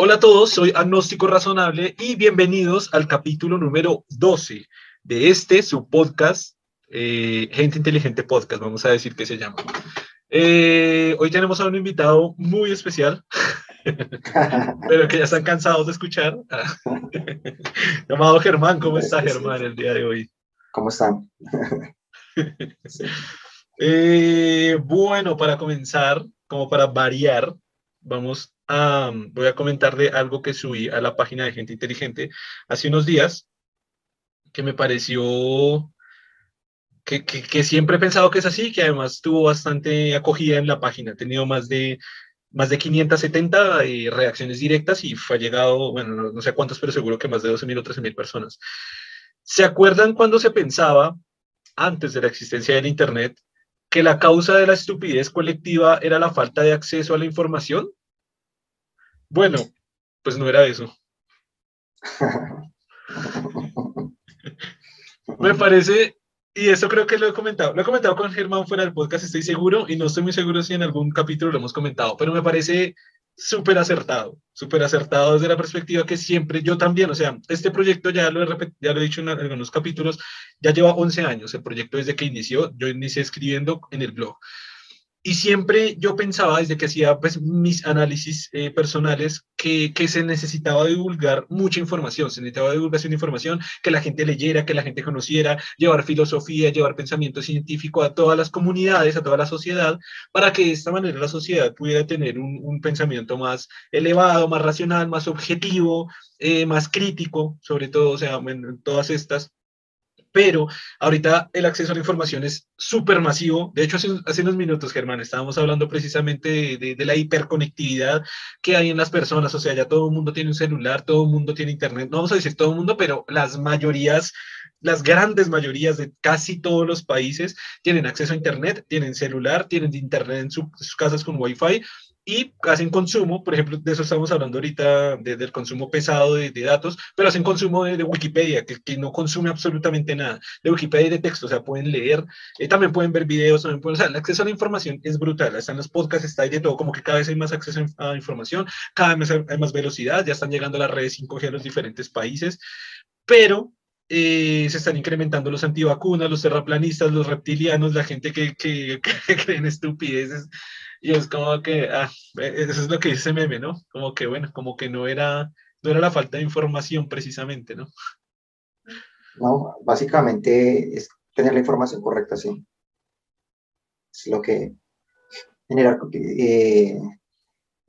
Hola a todos, soy Agnóstico Razonable y bienvenidos al capítulo número 12 de este, su podcast, eh, Gente Inteligente Podcast, vamos a decir que se llama. Eh, hoy tenemos a un invitado muy especial, pero que ya están cansados de escuchar, llamado Germán. ¿Cómo está Germán el día de hoy? ¿Cómo están? Eh, bueno, para comenzar, como para variar, vamos voy a comentarle algo que subí a la página de Gente Inteligente hace unos días, que me pareció que, siempre he pensado que es así, que además tuvo bastante acogida en la página, ha tenido más de, más de 570 eh, reacciones directas y fue llegado, bueno, no, sé cuántos, pero seguro que más de 12.000 o 13.000 personas. ¿Se acuerdan cuando se pensaba, antes de la existencia del Internet, que la causa de la estupidez colectiva era la falta de acceso a la información? Bueno, pues no era eso. Me parece, y eso creo que lo he comentado, lo he comentado con Germán fuera del podcast, estoy seguro, y no estoy muy seguro si en algún capítulo lo hemos comentado, pero me parece súper acertado, súper acertado desde la perspectiva que siempre yo también, o sea, este proyecto ya lo he, ya lo he dicho en algunos capítulos, ya lleva 11 años el proyecto desde que inició, yo inicié escribiendo en el blog. Y siempre yo pensaba, desde que hacía pues, mis análisis eh, personales, que, que, se necesitaba divulgar mucha información, se necesitaba divulgación de información, que la gente leyera, que la gente conociera, llevar filosofía, llevar pensamiento científico a todas las comunidades, a toda la sociedad, para que de esta manera la sociedad pudiera tener un, un pensamiento más elevado, más racional, más objetivo, eh, más crítico, sobre todo, o sea, en todas estas pero ahorita el acceso a la información es súper masivo. De hecho, hace, hace, unos minutos, Germán, estábamos hablando precisamente de, de, la hiperconectividad que hay en las personas. O sea, ya todo el mundo tiene un celular, todo el mundo tiene internet. No vamos a decir todo el mundo, pero las mayorías, las grandes mayorías de casi todos los países tienen acceso a internet, tienen celular, tienen internet en su, sus casas con wifi y hacen consumo, por ejemplo, de eso estamos hablando ahorita, del consumo pesado de, datos, pero hacen consumo de, Wikipedia, que, que, no consume absolutamente nada, de Wikipedia y de texto, o sea, pueden leer, eh, también pueden ver videos, también pueden, o sea, el acceso a la información es brutal, están los podcasts, está ahí de todo, como que cada vez hay más acceso a información, cada vez hay más velocidad, ya están llegando las redes 5G a los diferentes países, pero eh, se están incrementando los antivacunas, los terraplanistas, los reptilianos, la gente que, que, que cree en estupideces. Y es como que, ah, e, eso es lo que dice meme, ¿no? Como que, bueno, como que no era, no era la falta de información precisamente, ¿no? No, básicamente es tener la información correcta, sí. Es lo que generar, eh,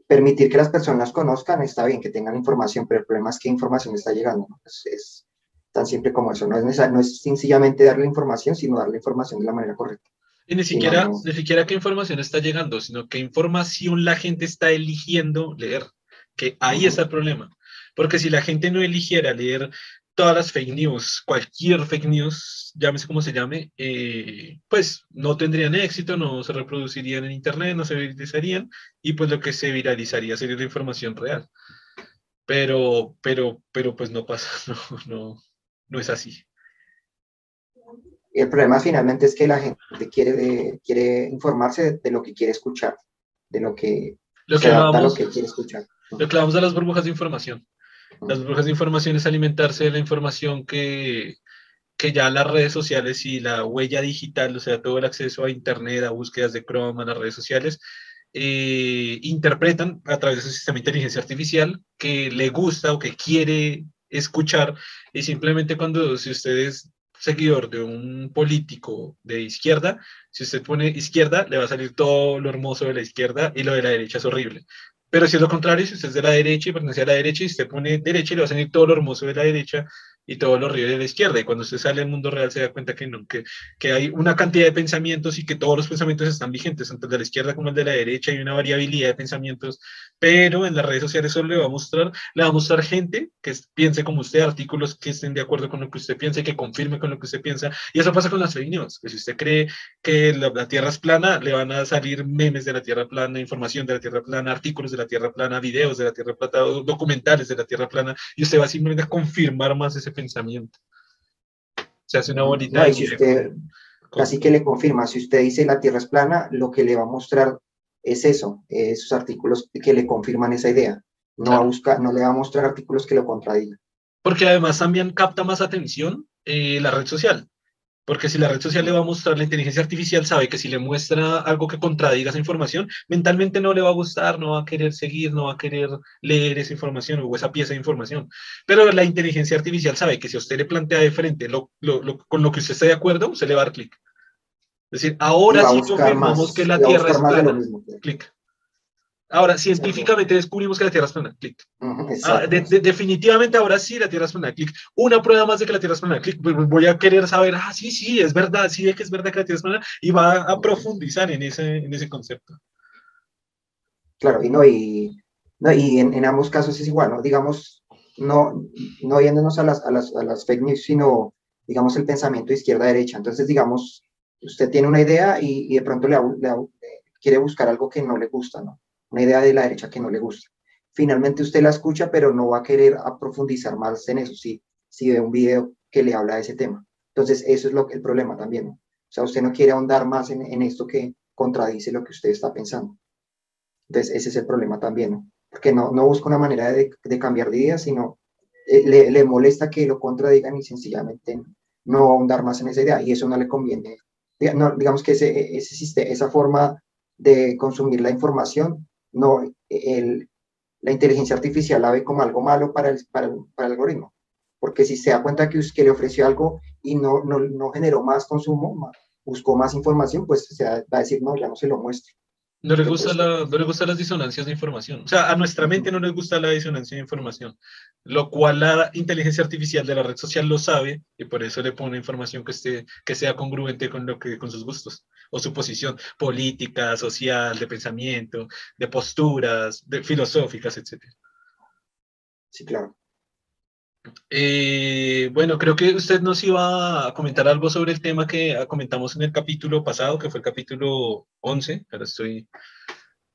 permitir que las personas conozcan, está bien que tengan información, pero el problema es qué información está llegando. Es, tan simple como eso. No es, no es sencillamente darle información, sino darle información de la manera correcta. Y ni siquiera, ni siquiera qué información está llegando, sino qué información la gente está eligiendo leer, que ahí está el problema. Porque si la gente no eligiera leer todas las fake news, cualquier fake news, llámese como se llame, eh, pues no tendrían éxito, no se reproducirían en Internet, no se viralizarían, y pues lo que se viralizaría sería la información real. Pero, pero, pero pues no pasa, no, no, no es así. El problema finalmente es que la gente quiere, quiere informarse de, lo que quiere escuchar, de lo que, lo que, lo que quiere escuchar. Lo que hablamos de las burbujas de información. Las burbujas de información es alimentarse de la información que, que ya las redes sociales y la huella digital, o sea, todo el acceso a Internet, a búsquedas de Chrome, a las redes sociales, eh, interpretan a través de su sistema de inteligencia artificial que le gusta o que quiere escuchar y simplemente cuando si ustedes seguidor de un político de izquierda, si usted pone izquierda, le va a salir todo lo hermoso de la izquierda y lo de la derecha es horrible. Pero si es lo contrario, si usted es de la derecha y pertenece a la derecha y usted pone derecha, le va a salir todo lo hermoso de la derecha y todos los ríos de la izquierda. Y cuando usted sale al mundo real se da cuenta que no, que, que hay una cantidad de pensamientos y que todos los pensamientos están vigentes, tanto el de la izquierda como el de la derecha, hay una variabilidad de pensamientos, pero en las redes sociales solo le va a mostrar, le va a mostrar gente que piense como usted, artículos que estén de acuerdo con lo que usted piensa y que confirme con lo que usted piensa. Y eso pasa con las fake news, que si usted cree que la, la Tierra es plana, le van a salir memes de la Tierra plana, información de la Tierra plana, artículos de la Tierra plana, videos de la Tierra plana, documentales de la Tierra plana, y usted va simplemente a confirmar más ese pensamiento. Se hace una bonita... No, si usted, así que le confirma, si usted dice la Tierra es plana, lo que le va a mostrar es eso, esos artículos que le confirman esa idea. No, va a buscar, no le va a mostrar artículos que lo contradigan. Porque además también capta más atención eh, la red social. Porque si la red social le va a mostrar la inteligencia artificial, sabe que si le muestra algo que contradiga esa información, mentalmente no le va a gustar, no va a querer seguir, no va a querer leer esa información o esa pieza de información. Pero la inteligencia artificial sabe que si usted le plantea de frente lo, con lo que usted está de acuerdo, se le va a dar clic. Es decir, ahora sí confirmamos que la Tierra es plana. Clic. Ahora, científicamente descubrimos que la Tierra es plana. Clic. Ah, definitivamente ahora sí la Tierra es plana. Clic. Una prueba más de que la Tierra es plana. Clic. Voy a querer saber, ah, sí, sí, es verdad, sí, es que es verdad que la Tierra es plana. Y va a profundizar en ese, en ese concepto. Claro, y no, y, no, y en, en, ambos casos es igual, ¿no? Digamos, no, no yéndonos a las, a las, a las fake news, sino, digamos, el pensamiento izquierda-derecha. Entonces, digamos, usted tiene una idea y, y de pronto le, le, quiere buscar algo que no le gusta, ¿no? Una idea de la derecha que no le gusta. Finalmente usted la escucha, pero no va a querer profundizar más en eso, si, si ve un video que le habla de ese tema. Entonces, eso es lo que, el problema también. ¿no? O sea, usted no quiere ahondar más en, en, esto que contradice lo que usted está pensando. Entonces, ese es el problema también, ¿no? Porque no, no busca una manera de, de cambiar de idea, sino eh, le, le, molesta que lo contradigan y sencillamente no ahondar más en esa idea. Y eso no le conviene. No, digamos que ese, ese, esa forma de consumir la información no, el, la inteligencia artificial la ve como algo malo para el, para el, algoritmo. Porque si se da cuenta que, que le ofreció algo y no, no, no generó más consumo, buscó más información, pues se va a decir, no, ya no se lo muestro. No le, gusta la, no le gustan las disonancias de información. O sea, a nuestra mente no le gusta la disonancia de información, lo cual la inteligencia artificial de la red social lo sabe y por eso le pone información que, esté, que sea congruente con, lo que, con sus gustos o su posición política, social, de pensamiento, de posturas, de filosóficas, etc. Sí, claro. Eh, bueno, creo que usted nos iba a comentar algo sobre el tema que comentamos en el capítulo pasado, que fue el capítulo 11, ahora estoy,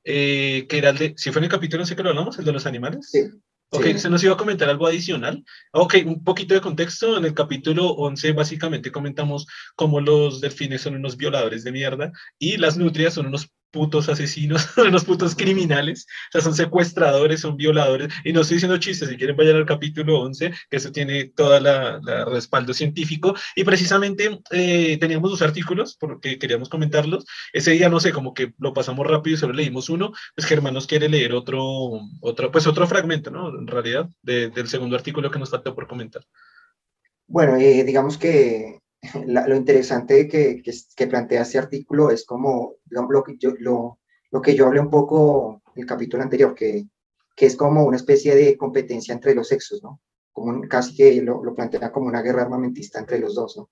eh, que era el de, si fue en el capítulo 11 que lo hablamos, el de los animales. Sí. Ok, se nos iba a comentar algo adicional. Ok, un poquito de contexto. En el capítulo 11 básicamente comentamos cómo los delfines son unos violadores de mierda y las nutrias son unos putos asesinos, son unos putos criminales, o sea, son secuestradores, son violadores, y no estoy diciendo chistes, si quieren vayan al capítulo 11, que eso tiene todo el respaldo científico, y precisamente eh, teníamos dos artículos, porque queríamos comentarlos, ese día, no sé, como que lo pasamos rápido y solo leímos uno, pues Germán nos quiere leer otro, otro pues otro fragmento, ¿no? En realidad, del segundo artículo que nos faltó por comentar. Bueno, eh, digamos que lo interesante que, que, plantea este artículo es como, lo que yo, lo, lo que yo hablé un poco en el capítulo anterior, que, que es como una especie de competencia entre los sexos, ¿no? Como casi que lo, lo, plantea como una guerra armamentista entre los dos, ¿no?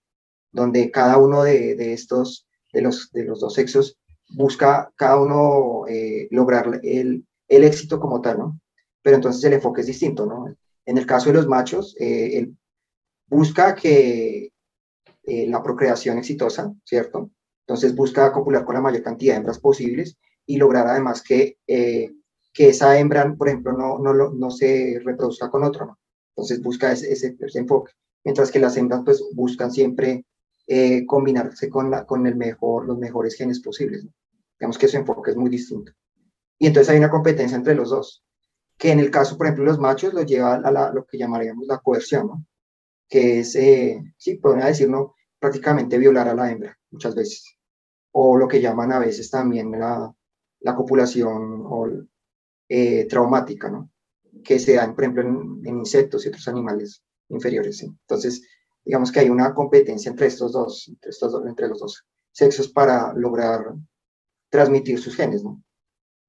Donde cada uno de, de estos, de los, de los dos sexos, busca cada uno eh, lograr el, el, éxito como tal, ¿no? Pero entonces el enfoque es distinto, ¿no? En el caso de los machos, eh, él busca que eh, la procreación exitosa, ¿cierto? Entonces busca copular con la mayor cantidad de hembras posibles y lograr además que, eh, que esa hembra, por ejemplo, no, no, no se reproduzca con otro, ¿no? Entonces busca ese, ese, enfoque. Mientras que las hembras pues buscan siempre eh, combinarse con, la, con el mejor, los mejores genes posibles. ¿no? Digamos que su enfoque es muy distinto. Y entonces hay una competencia entre los dos, que en el caso, por ejemplo, los machos lo lleva a la, lo que llamaríamos la coerción, ¿no? Que es, eh, sí, podría decirlo, prácticamente violar a la hembra muchas veces, o lo que llaman a veces también la, la copulación o, eh, traumática, ¿no? que se dan, por ejemplo, en, insectos y otros animales inferiores. ¿sí? Entonces, digamos que hay una competencia entre estos dos, entre, estos dos, entre los dos sexos para lograr transmitir sus genes, ¿no?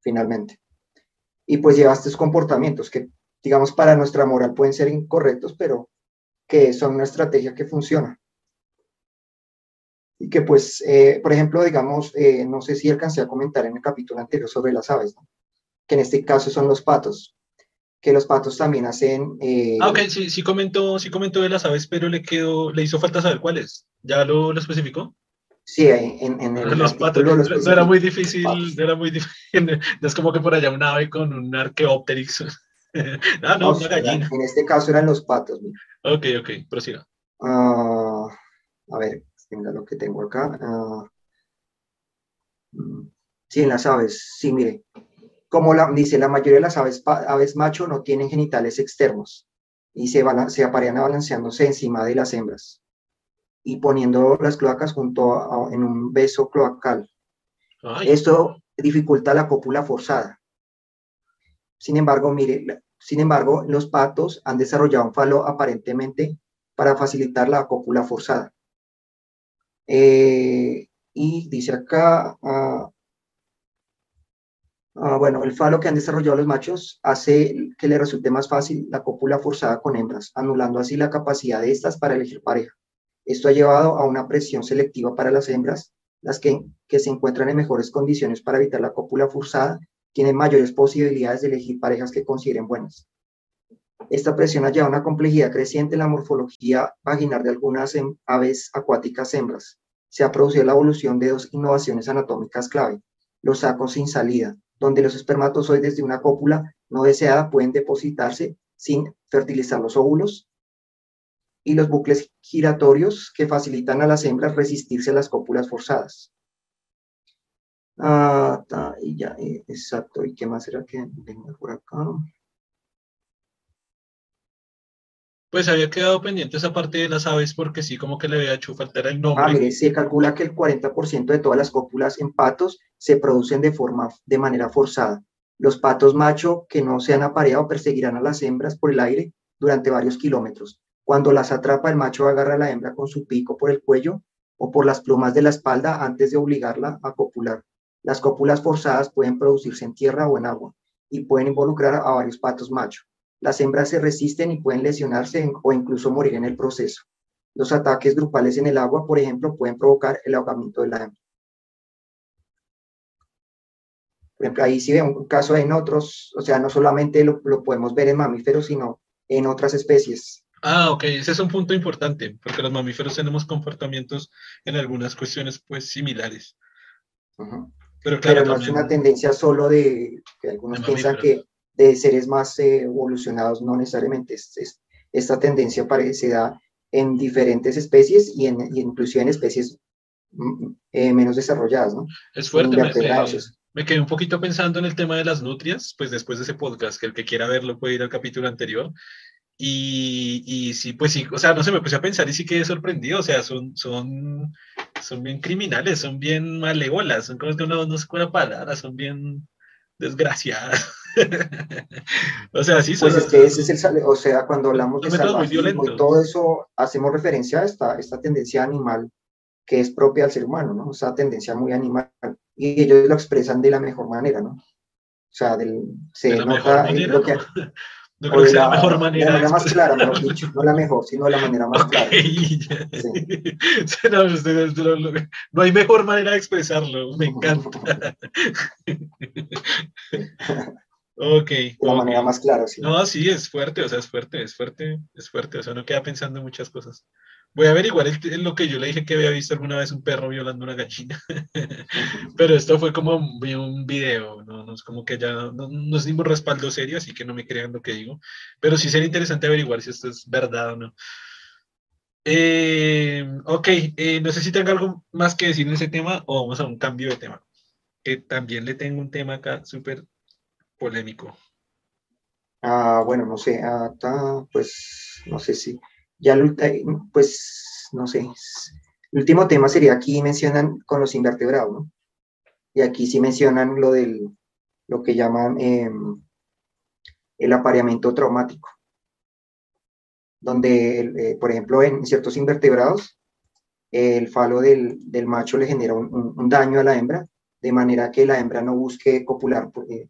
Finalmente. Y pues lleva estos comportamientos que, digamos, para nuestra moral pueden ser incorrectos, pero que son una estrategia que funciona. Y que pues, eh, por ejemplo, digamos, eh, no sé si alcancé a comentar en el capítulo anterior sobre las aves, ¿no? que en este caso son los patos, que los patos también hacen... Eh, ah, ok, sí, sí comentó, sí comentó de las aves, pero le quedó, le hizo falta saber cuáles. ¿Ya lo, lo especificó? Sí, en, en el los patos, no era muy difícil, era muy difícil, no es como que por allá un ave con un arqueópterix. Ah, no, no, no gallina. En este caso eran los patos. Mira. Ok, ok, prosiga. Uh, a ver, venga lo que tengo acá. Uh, sí, en las aves, sí, mire. como la, dice, la mayoría de las aves, aves macho no tienen genitales externos y se, se aparean balanceándose encima de las hembras y poniendo las cloacas junto en un beso cloacal. Esto dificulta la cópula forzada. Sin embargo, mire, sin embargo, los patos han desarrollado un falo aparentemente para facilitar la cópula forzada. Eh, y dice acá, ah, ah, bueno, el falo que han desarrollado los machos hace que le resulte más fácil la cópula forzada con hembras, anulando así la capacidad de estas para elegir pareja. Esto ha llevado a una presión selectiva para las hembras, las que, que se encuentran en mejores condiciones para evitar la cópula forzada tienen mayores posibilidades de elegir parejas que consideren buenas. Esta presión ha llevado a una complejidad creciente en la morfología vaginal de algunas aves acuáticas hembras. Se ha producido la evolución de dos innovaciones anatómicas clave, los sacos sin salida, donde los espermatozoides de una cópula no deseada pueden depositarse sin fertilizar los óvulos, y los bucles giratorios que facilitan a las hembras resistirse a las cópulas forzadas. Ah, y ya, eh, exacto. ¿Y qué más era que venga por acá? Pues había quedado pendiente esa parte de las aves porque sí, como que le había hecho faltar el nombre. Ah, mire, se calcula que el 40% de todas las cópulas en patos se producen de, forma, de manera forzada. Los patos macho que no se han apareado perseguirán a las hembras por el aire durante varios kilómetros. Cuando las atrapa, el macho agarra a la hembra con su pico por el cuello o por las plumas de la espalda antes de obligarla a copular. Las cópulas forzadas pueden producirse en tierra o en agua y pueden involucrar a varios patos machos. Las hembras se resisten y pueden lesionarse o incluso morir en el proceso. Los ataques grupales en el agua, por ejemplo, pueden provocar el ahogamiento de la hembra. Por ejemplo, ahí sí ve un caso en otros, o sea, no solamente lo, lo podemos ver en mamíferos, sino en otras especies. Ah, ok, ese es un punto importante, porque los mamíferos tenemos comportamientos en algunas cuestiones pues similares. Pero, claro, no es una tendencia solo de que algunos piensan que de seres más eh, evolucionados, no necesariamente. Es, esta tendencia parece da en diferentes especies y, en, inclusive en especies mm, eh, menos desarrolladas, ¿no? Es fuerte. Me, me, quedé un poquito pensando en el tema de las nutrias, pues después de ese podcast, que el que quiera verlo puede ir al capítulo anterior. Y, y sí, pues sí, o sea, no se me puse a pensar y sí quedé sorprendido, o sea, son, son son bien criminales, son bien malévolas, son como que no, no sé cuál palabra, son bien desgraciadas. o sea, sí, Pues es que ese es el, o sea, cuando hablamos de salvajismo y todo eso, hacemos referencia a esta, esta tendencia animal que es propia al ser humano, ¿no? Esa tendencia muy animal. Y ellos lo expresan de la mejor manera, ¿no? O sea, del, se nota lo que, no creo que sea la mejor manera. La manera más clara, mejor dicho. No la mejor, sino la manera más clara. no, hay mejor manera de expresarlo. Me encanta. ok. De la manera más clara, sí. No, sí, es fuerte, o sea, es fuerte, es fuerte, es fuerte. O sea, uno queda pensando en muchas cosas. Voy a averiguar es lo que yo le dije que había visto alguna vez un perro violando una gallina. Pero esto fue como un video, ¿no? no es como que ya no, no, es ningún respaldo serio, así que no me crean lo que digo. Pero sí sería interesante averiguar si esto es verdad o no. Eh, ok, eh, no sé si tengo algo más que decir en ese tema o vamos a un cambio de tema. Que también le tengo un tema acá súper polémico. Ah, bueno, no sé, ah, pues no sé si ya, pues, no sé, el último tema sería aquí mencionan con los invertebrados, ¿no? Y aquí sí mencionan lo del, lo que llaman em, el apareamiento traumático, donde, eh, por ejemplo, en ciertos invertebrados, el falo del, macho le genera un, daño a la hembra, de manera que la hembra no busque copular, eh,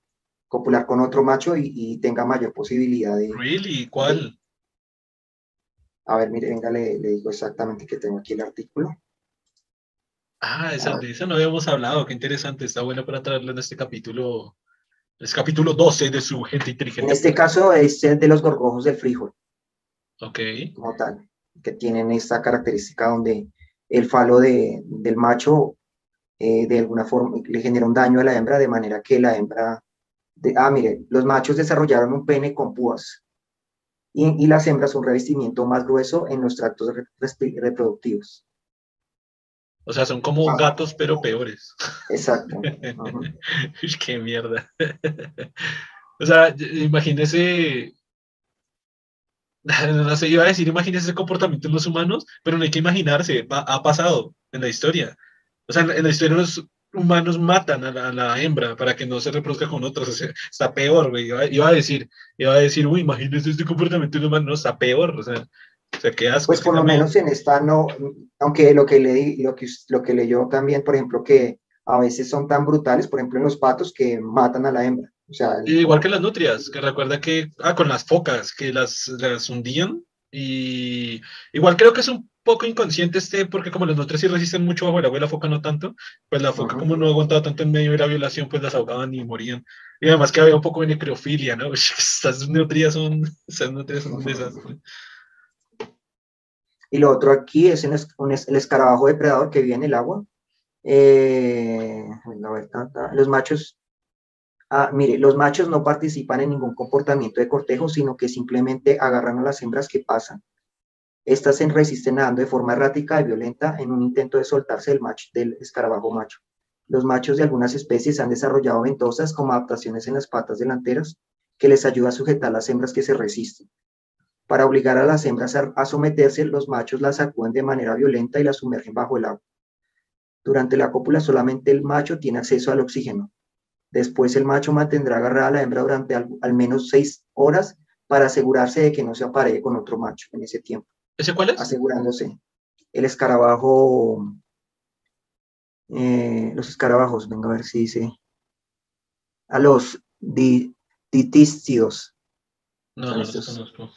copular con otro macho y, tenga mayor posibilidad de... ¿Really? ¿Cuál? A ver, mire, venga, le, digo exactamente que tengo aquí el artículo. Ah, esa, de esa no habíamos hablado, qué interesante, está bueno para traerlo en este capítulo, es capítulo 12 de su gente inteligente. En este caso es el de los gorgojos del frijol. Ok. Como tal, que tienen esta característica donde el falo de, del macho eh, de alguna forma le genera un daño a la hembra de manera que la hembra, de, ah, mire, los machos desarrollaron un pene con púas y, las hembras un revestimiento más grueso en los tractos reproductivos. O sea, son como Ah. gatos, pero peores. Exacto. Qué mierda. O sea, imagínese. No sé, iba a decir, imagínese ese comportamiento en los humanos, pero no hay que imaginarse, ha pasado en la historia. O sea, en la, en la historia los humanos matan a la, a la hembra para que no se reproduzca con otros. O sea, está peor, güey. Iba, iba a decir, iba a decir, uy, imagínese este comportamiento en los humanos, no, está peor. O sea, o sea qué asco. Pues por lo también- menos en esta no, aunque lo que leí, lo que, lo que leyó también, por ejemplo, que a veces son tan brutales, por ejemplo, en los patos que matan a la hembra. O sea, Y Igual que las nutrias, que recuerda que, ah, con las focas, que las, las hundían. Y igual creo que es un poco inconsciente este, porque como las nutrias sí resisten mucho bajo el agua y la foca no tanto, pues la foca como no aguantaba tanto en medio de la violación, pues las ahogaban y morían. Y además que había un poco de necrofilia, ¿no? Estas nutrias son, estas nutrias son un desastre. Y lo otro aquí es, en es- un es- el escarabajo depredador que vive en el agua. Eh, ta, los machos, ah, mire, los machos no participan en ningún comportamiento de cortejo, sino que simplemente agarran a las hembras que pasan. Estas se resisten nadando de forma errática y violenta en un intento de soltarse del, macho, del escarabajo macho. Los machos de algunas especies han desarrollado ventosas como adaptaciones en las patas delanteras que les ayuda a sujetar las hembras que se resisten. Para obligar a las hembras a, someterse, los machos las sacuden de manera violenta y las sumergen bajo el agua. Durante la cópula solamente el macho tiene acceso al oxígeno. Después el macho mantendrá agarrada a la hembra durante al, al menos seis horas para asegurarse de que no se aparee con otro macho en ese tiempo, ¿Ese cuál es? asegurándose. El escarabajo, eh, los escarabajos, venga a ver si dice, a los di- ditístidos. No, no los conozco.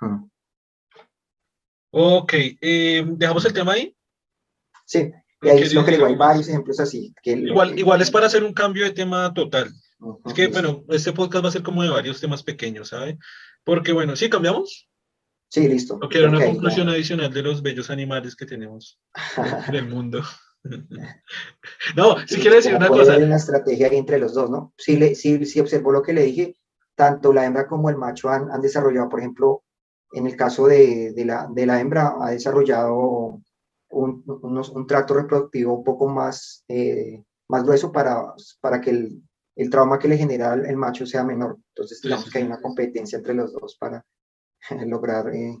Hmm. Ok, eh, ¿dejamos el tema ahí? Sí, y ahí Ok, que hay varios ejemplos así. Que Igual, igual es para hacer un cambio de tema total. Ujú, Es que, listo. bueno, este podcast va a ser como de varios temas pequeños, ¿sabe? Porque, bueno, sí, cambiamos. Sí, listo. No quiero una Ok, ya. conclusión adicional de los bellos animales que tenemos del mundo. no, si Sí, quiero decir una cosa. haber una estrategia entre los dos, ¿no? Sí, le, sí, sí observó lo que le dije, tanto la hembra como el macho han, han desarrollado, por ejemplo, en el caso de, de la, de la hembra, ha desarrollado un, un tracto reproductivo un poco más, eh, más grueso para, para que el, el trauma que le genera el, macho sea menor. Entonces, Sí, digamos sí, que hay una competencia entre los dos para lograr eh,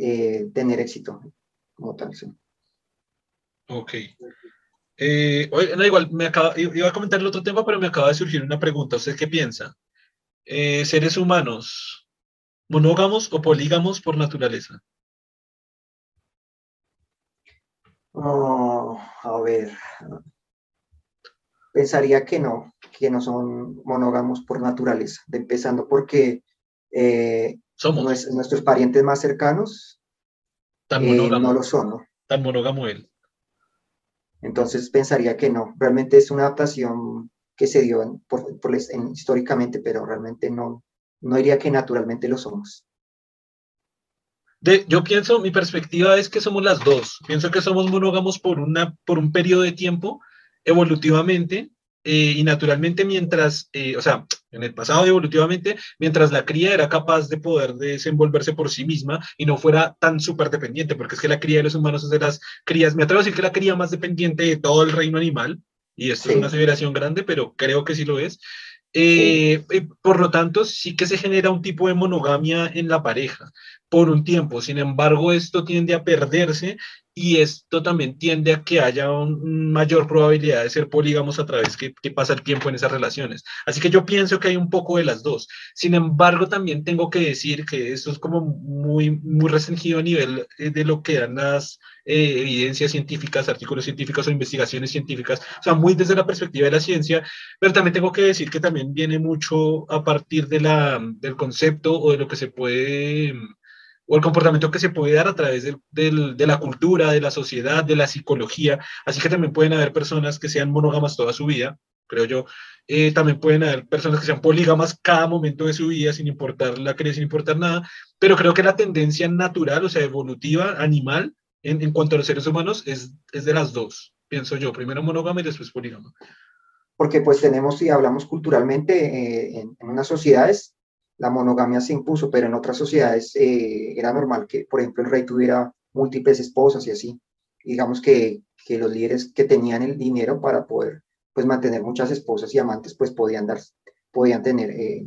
eh, tener éxito como tal. sí. Ok. Eh, no, igual, me acaba, iba a comentar el otro tema, pero me acaba de surgir una pregunta. ¿Usted qué piensa? Eh, ¿Seres humanos monógamos o polígamos por naturaleza? Oh, a ver, pensaría que no, que no son monógamos por naturaleza, de- empezando porque eh, Somos nues- nuestros parientes más cercanos tan eh, no lo son, ¿no? tan monógamo él. Entonces pensaría que no, realmente es una adaptación que se dio en- por- por les- en- históricamente, pero realmente no, no diría que naturalmente lo somos. De, yo pienso, mi perspectiva es que somos las dos. Pienso que somos monógamos por, una, por un periodo de tiempo, evolutivamente eh, y naturalmente, mientras, eh, o sea, en el pasado evolutivamente, mientras la cría era capaz de poder desenvolverse por sí misma y no fuera tan súper dependiente, porque es que la cría de los humanos es de las crías, me atrevo a decir que la cría más dependiente de todo el reino animal, y esto es Sí. una aseveración grande, pero creo que sí lo es. Eh, por lo tanto, sí que se genera un tipo de monogamia en la pareja por un tiempo. Sin embargo, esto tiende a perderse y esto también tiende a que haya una mayor probabilidad de ser polígamos a través que, que, pasa el tiempo en esas relaciones. Así que yo pienso que hay un poco de las dos. Sin embargo, también tengo que decir que esto es como muy, muy restringido a nivel de lo que dan las eh, evidencias científicas, artículos científicos o investigaciones científicas, o sea, muy desde la perspectiva de la ciencia, pero también tengo que decir que también viene mucho a partir de la, del concepto o de lo que se puede o el comportamiento que se puede dar a través de, de, de, la cultura, de la sociedad, de la psicología. Así que también pueden haber personas que sean monógamas toda su vida, creo yo. Eh, también pueden haber personas que sean polígamas cada momento de su vida, sin importar la creencia, sin importar nada. Pero creo que la tendencia natural, o sea, evolutiva, animal, en, en cuanto a los seres humanos, es, es de las dos, pienso yo. Primero monógama y después polígama. Porque pues tenemos, si hablamos culturalmente, eh, en, en unas sociedades la monogamia se impuso, pero en otras sociedades eh, era normal que, por ejemplo, el rey tuviera múltiples esposas y así. digamos que, que los líderes que tenían el dinero para poder pues mantener muchas esposas y amantes, pues podían, dar, podían tener, eh,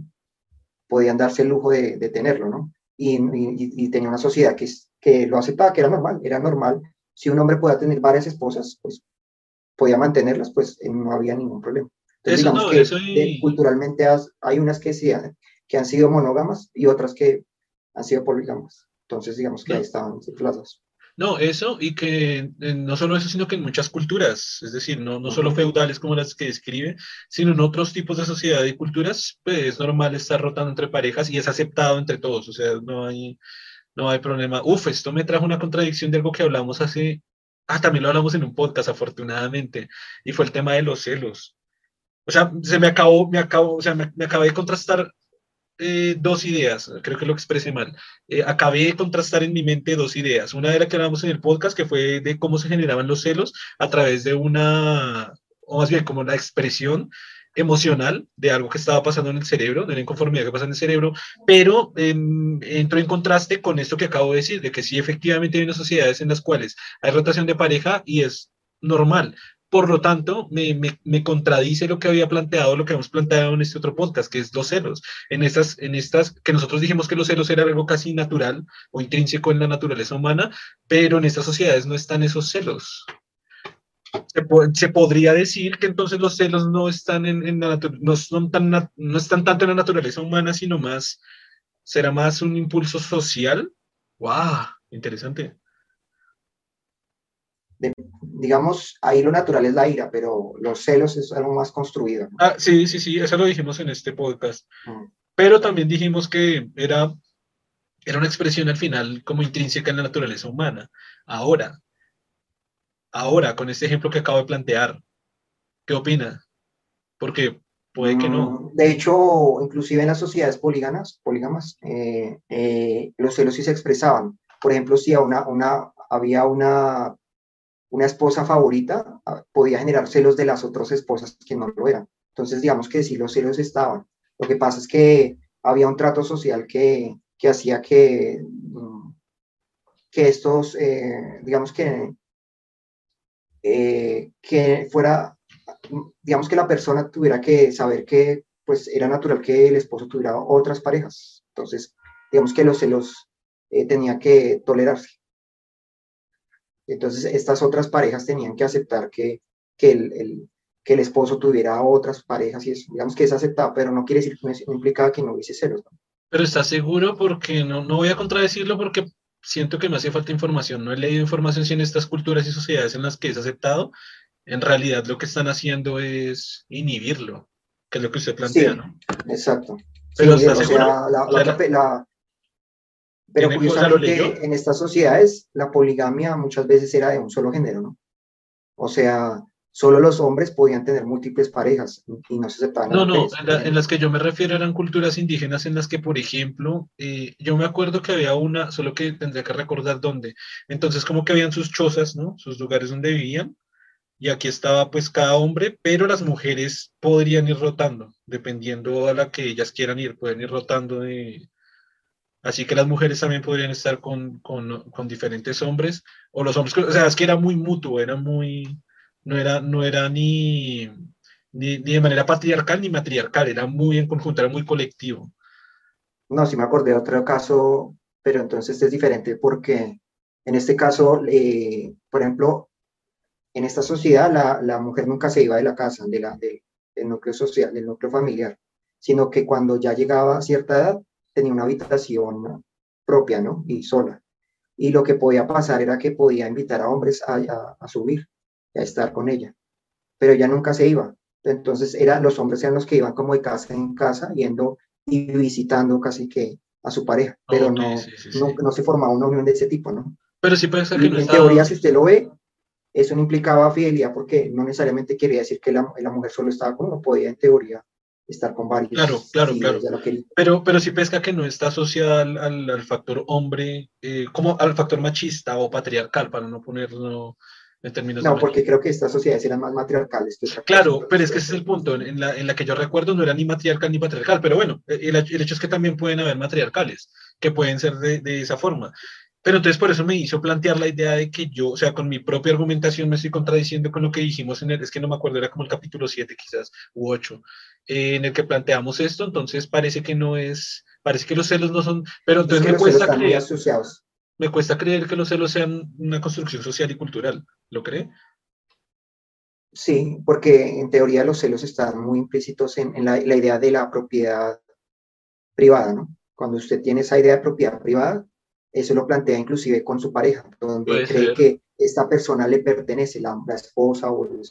podían darse el lujo de, de tenerlo, ¿no? Y, y, y, tenía una sociedad que, que lo aceptaba, que era normal, era normal. Si un hombre podía tener varias esposas, pues podía mantenerlas, pues eh, no había ningún problema. Entonces, eso digamos no, que y... culturalmente hay unas que, sí, que han sido monógamas y otras que han sido polígamas. Entonces, digamos que no. ahí estaban las no, eso y que eh, no solo eso, sino que en muchas culturas, es decir, no, no solo feudales como las que describe, sino en otros tipos de sociedad y culturas, pues es normal estar rotando entre parejas y es aceptado entre todos, o sea, no hay, no hay problema. Uf, esto me trajo una contradicción de algo que hablamos hace, ah, también lo hablamos en un podcast, afortunadamente, y fue el tema de los celos. O sea, se me acabó, me acabó, o sea, me, me acabé de contrastar eh, dos ideas, creo que lo expresé mal. Eh, acabé de contrastar en mi mente dos ideas. Una de la que hablamos en el podcast, que fue de cómo se generaban los celos a través de una, o más bien como una expresión emocional de algo que estaba pasando en el cerebro, de una inconformidad que pasa en el cerebro, pero eh, entró en contraste con esto que acabo de decir, de que sí efectivamente hay unas sociedades en las cuales hay rotación de pareja y es normal, por lo tanto, me, contradice lo que había planteado, lo que hemos planteado en este otro podcast, que es los celos. En estas, en estas, que nosotros dijimos que los celos era algo casi natural o intrínseco en la naturaleza humana, pero en estas sociedades no están esos celos. Se, podría decir que entonces los celos no están en, en la no son tan no están tanto en la naturaleza humana, sino más será más un impulso social. ¡Wow! Interesante de, digamos, ahí lo natural es la ira, pero los celos es algo más construido. ¿no? Ah, sí, sí, sí, eso lo dijimos en este podcast. Mm. Pero también dijimos que era, era una expresión al final como intrínseca en la naturaleza humana. Ahora, ahora, con este ejemplo que acabo de plantear, ¿qué opina? Porque puede que no. Mm, de hecho, inclusive en las sociedades polígamas, polígamas eh, eh, los celos sí se expresaban. Por ejemplo, si a una, una, había una una esposa favorita ah, podía generar celos de las otras esposas que no lo eran. Entonces, digamos que sí, los celos estaban. Lo que pasa es que había un trato social que, que hacía que, mm, que estos, eh, digamos que, eh, que fuera, digamos que la persona tuviera que saber que pues era natural que el esposo tuviera otras parejas. Entonces, digamos que los celos eh, tenía que tolerarse. Entonces, estas otras parejas tenían que aceptar que, que, el, el, que el esposo tuviera otras parejas y eso, digamos que es aceptado, pero no quiere decir que no implicaba que no hubiese celos. ¿no? Pero ¿estás seguro? Porque no, no voy a contradecirlo porque siento que me hace falta información. No he leído información si en estas culturas y sociedades en las que es aceptado, en realidad lo que están haciendo es inhibirlo, que es lo que usted plantea, sí, ¿no? Exacto. Pero sí, ¿estás o sea, la, la, la, la, pero curiosamente, en estas sociedades, la poligamia muchas veces era de un solo género, ¿no? O sea, solo los hombres podían tener múltiples parejas y no se aceptaban. No, no, en, la, en, las que yo me refiero eran culturas indígenas en las que, por ejemplo, eh, yo me acuerdo que había una, solo que tendría que recordar dónde. Entonces, como que habían sus chozas, ¿no? Sus lugares donde vivían. Y aquí estaba pues cada hombre, pero las mujeres podrían ir rotando, dependiendo a la que ellas quieran ir, pueden ir rotando de, Así que las mujeres también podrían estar con, con, con, diferentes hombres, o los hombres, o sea, es que era muy mutuo, era muy, no era, no era ni, ni, ni de manera patriarcal ni matriarcal, era muy en conjunto, era muy colectivo. No, sí me acordé de otro caso, pero entonces es diferente porque en este caso, eh, por ejemplo, en esta sociedad la, la, mujer nunca se iba de la casa, de la, de, del núcleo social, del núcleo familiar, sino que cuando ya llegaba a cierta edad, tenía una habitación propia, ¿no? Y sola. Y lo que podía pasar era que podía invitar a hombres a, a, a subir y a estar con ella, pero ella nunca se iba. Entonces era, los hombres eran los que iban como de casa en casa, yendo y visitando casi que a su pareja, pero okay, no, sí, sí, sí. no, no, se formaba una unión de ese tipo, ¿no? Pero sí puede ser que no En estaba... teoría, si usted lo ve, eso no implicaba fidelidad porque no necesariamente quería decir que la, la mujer solo estaba con uno, podía en teoría estar con varios. Claro, claro, claro. Pero, pero si pesca que no está asociada al, al, al factor hombre, eh, como al factor machista o patriarcal, para no ponerlo en términos. No, porque creo que estas sociedades eran más matriarcales. Que claro, pero es que ese es el punto. En la, en la que yo recuerdo no era ni matriarcal ni patriarcal, pero bueno, el, el hecho es que también pueden haber matriarcales, que pueden ser de, de esa forma Pero entonces por eso me hizo plantear la idea de que yo, o sea, con mi propia argumentación me estoy contradiciendo con lo que dijimos en el, es que no me acuerdo, era como el capítulo 7 quizás, u 8, eh, en el que planteamos esto, entonces parece que no es, parece que los celos no son, pero entonces me cuesta creer, me cuesta creer que los celos sean una construcción social y cultural, ¿lo cree? Sí, porque en teoría los celos están muy implícitos en, la, la idea de la propiedad privada, ¿no? Cuando usted tiene esa idea de propiedad privada, eso lo plantea inclusive con su pareja, donde cree que esta persona le pertenece, la, esposa o el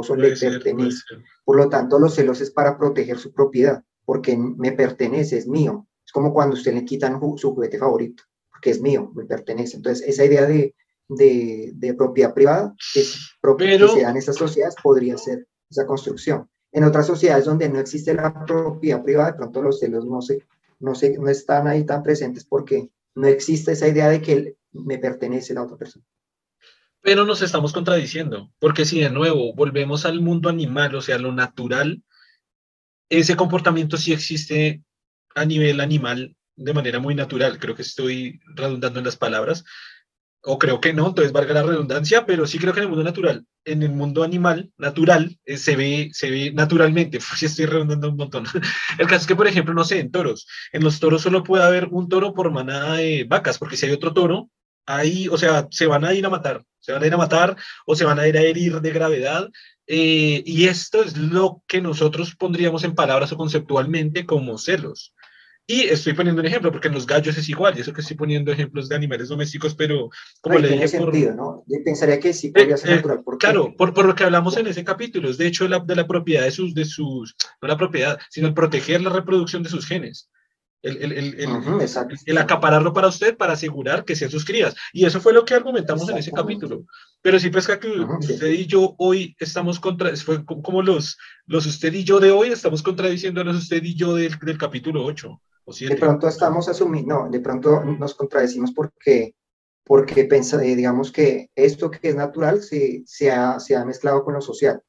esposo le pertenece. Por lo tanto, los celos es para proteger su propiedad, porque me pertenece, es mío. Es como cuando usted le quitan su juguete favorito, porque es mío, me pertenece. Entonces, esa idea de, de, propiedad privada que, es propia, que se da en estas sociedades podría ser esa construcción. En otras sociedades donde no existe la propiedad privada, de pronto los celos no, se, no, se, no están ahí tan presentes porque no existe esa idea de que me pertenece la otra persona. Pero nos estamos contradiciendo, porque si de nuevo volvemos al mundo animal, o sea, lo natural, ese comportamiento sí existe a nivel animal de manera muy natural. Creo que estoy redundando en las palabras, o creo que no, entonces valga la redundancia, pero sí creo que en el mundo natural, en el mundo animal, natural, eh, se, ve, se ve naturalmente, sí estoy redundando un montón. El caso es que, por ejemplo, no sé, en toros, en los toros solo puede haber un toro por manada de vacas, porque si hay otro toro, ahí, o sea, se van a ir a matar, se van a ir a matar o se van a ir a herir de gravedad. Eh, y esto es lo que nosotros pondríamos en palabras o conceptualmente como celos. Y estoy poniendo un ejemplo, porque en los gallos es igual, y eso que estoy poniendo ejemplos de animales domésticos, pero como le dije... Sentido, ¿no? Yo pensaría que sí podría ser eh, natural. claro, por, por, lo que hablamos en ese capítulo, es de hecho la, de la propiedad de sus, de sus, no la propiedad, sino el proteger la reproducción de sus genes. El, el, el, el, acapararlo para usted para asegurar que sean sus crías. Y eso fue lo que argumentamos en ese capítulo. Pero sí, pues que usted y yo hoy estamos contra, fue como los, los usted y yo de hoy estamos contradiciendo a los usted y yo del, del capítulo 8 de pronto estamos asumiendo, no, de pronto nos contradecimos porque, porque pensa, eh, digamos que esto que es natural se, se, ha, se ha mezclado con lo social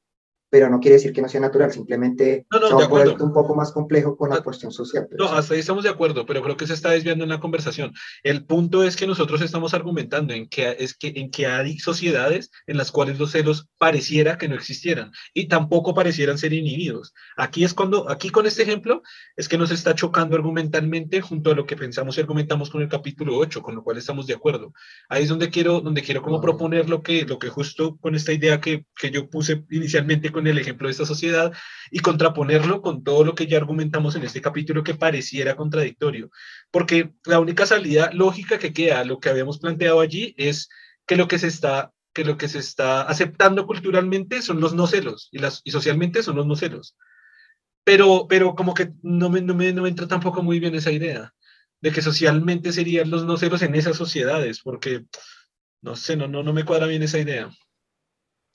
pero no quiere decir que no sea natural, simplemente no, no, se un poco más complejo con la ah, cuestión social. No, hasta ahí estamos de acuerdo, pero creo que se está desviando en la conversación. El punto es que nosotros estamos argumentando en que, es que, en que hay sociedades en las cuales los celos pareciera que no existieran y tampoco parecieran ser inhibidos. Aquí es cuando, aquí con este ejemplo, es que nos está chocando argumentalmente junto a lo que pensamos y argumentamos con el capítulo 8, con lo cual estamos de acuerdo. Ahí es donde quiero, donde quiero como proponer lo que, lo que justo con esta idea que, que yo puse inicialmente con el ejemplo de esta sociedad y contraponerlo con todo lo que ya argumentamos en este capítulo que pareciera contradictorio. Porque la única salida lógica que queda lo que habíamos planteado allí es que lo que se está que lo que se está aceptando culturalmente son los no celos y, las, y socialmente son los no celos. Pero, pero como que no me, no, me, no me entra tampoco muy bien esa idea de que socialmente serían los no celos en esas sociedades, porque no sé, no, no, no me cuadra bien esa idea.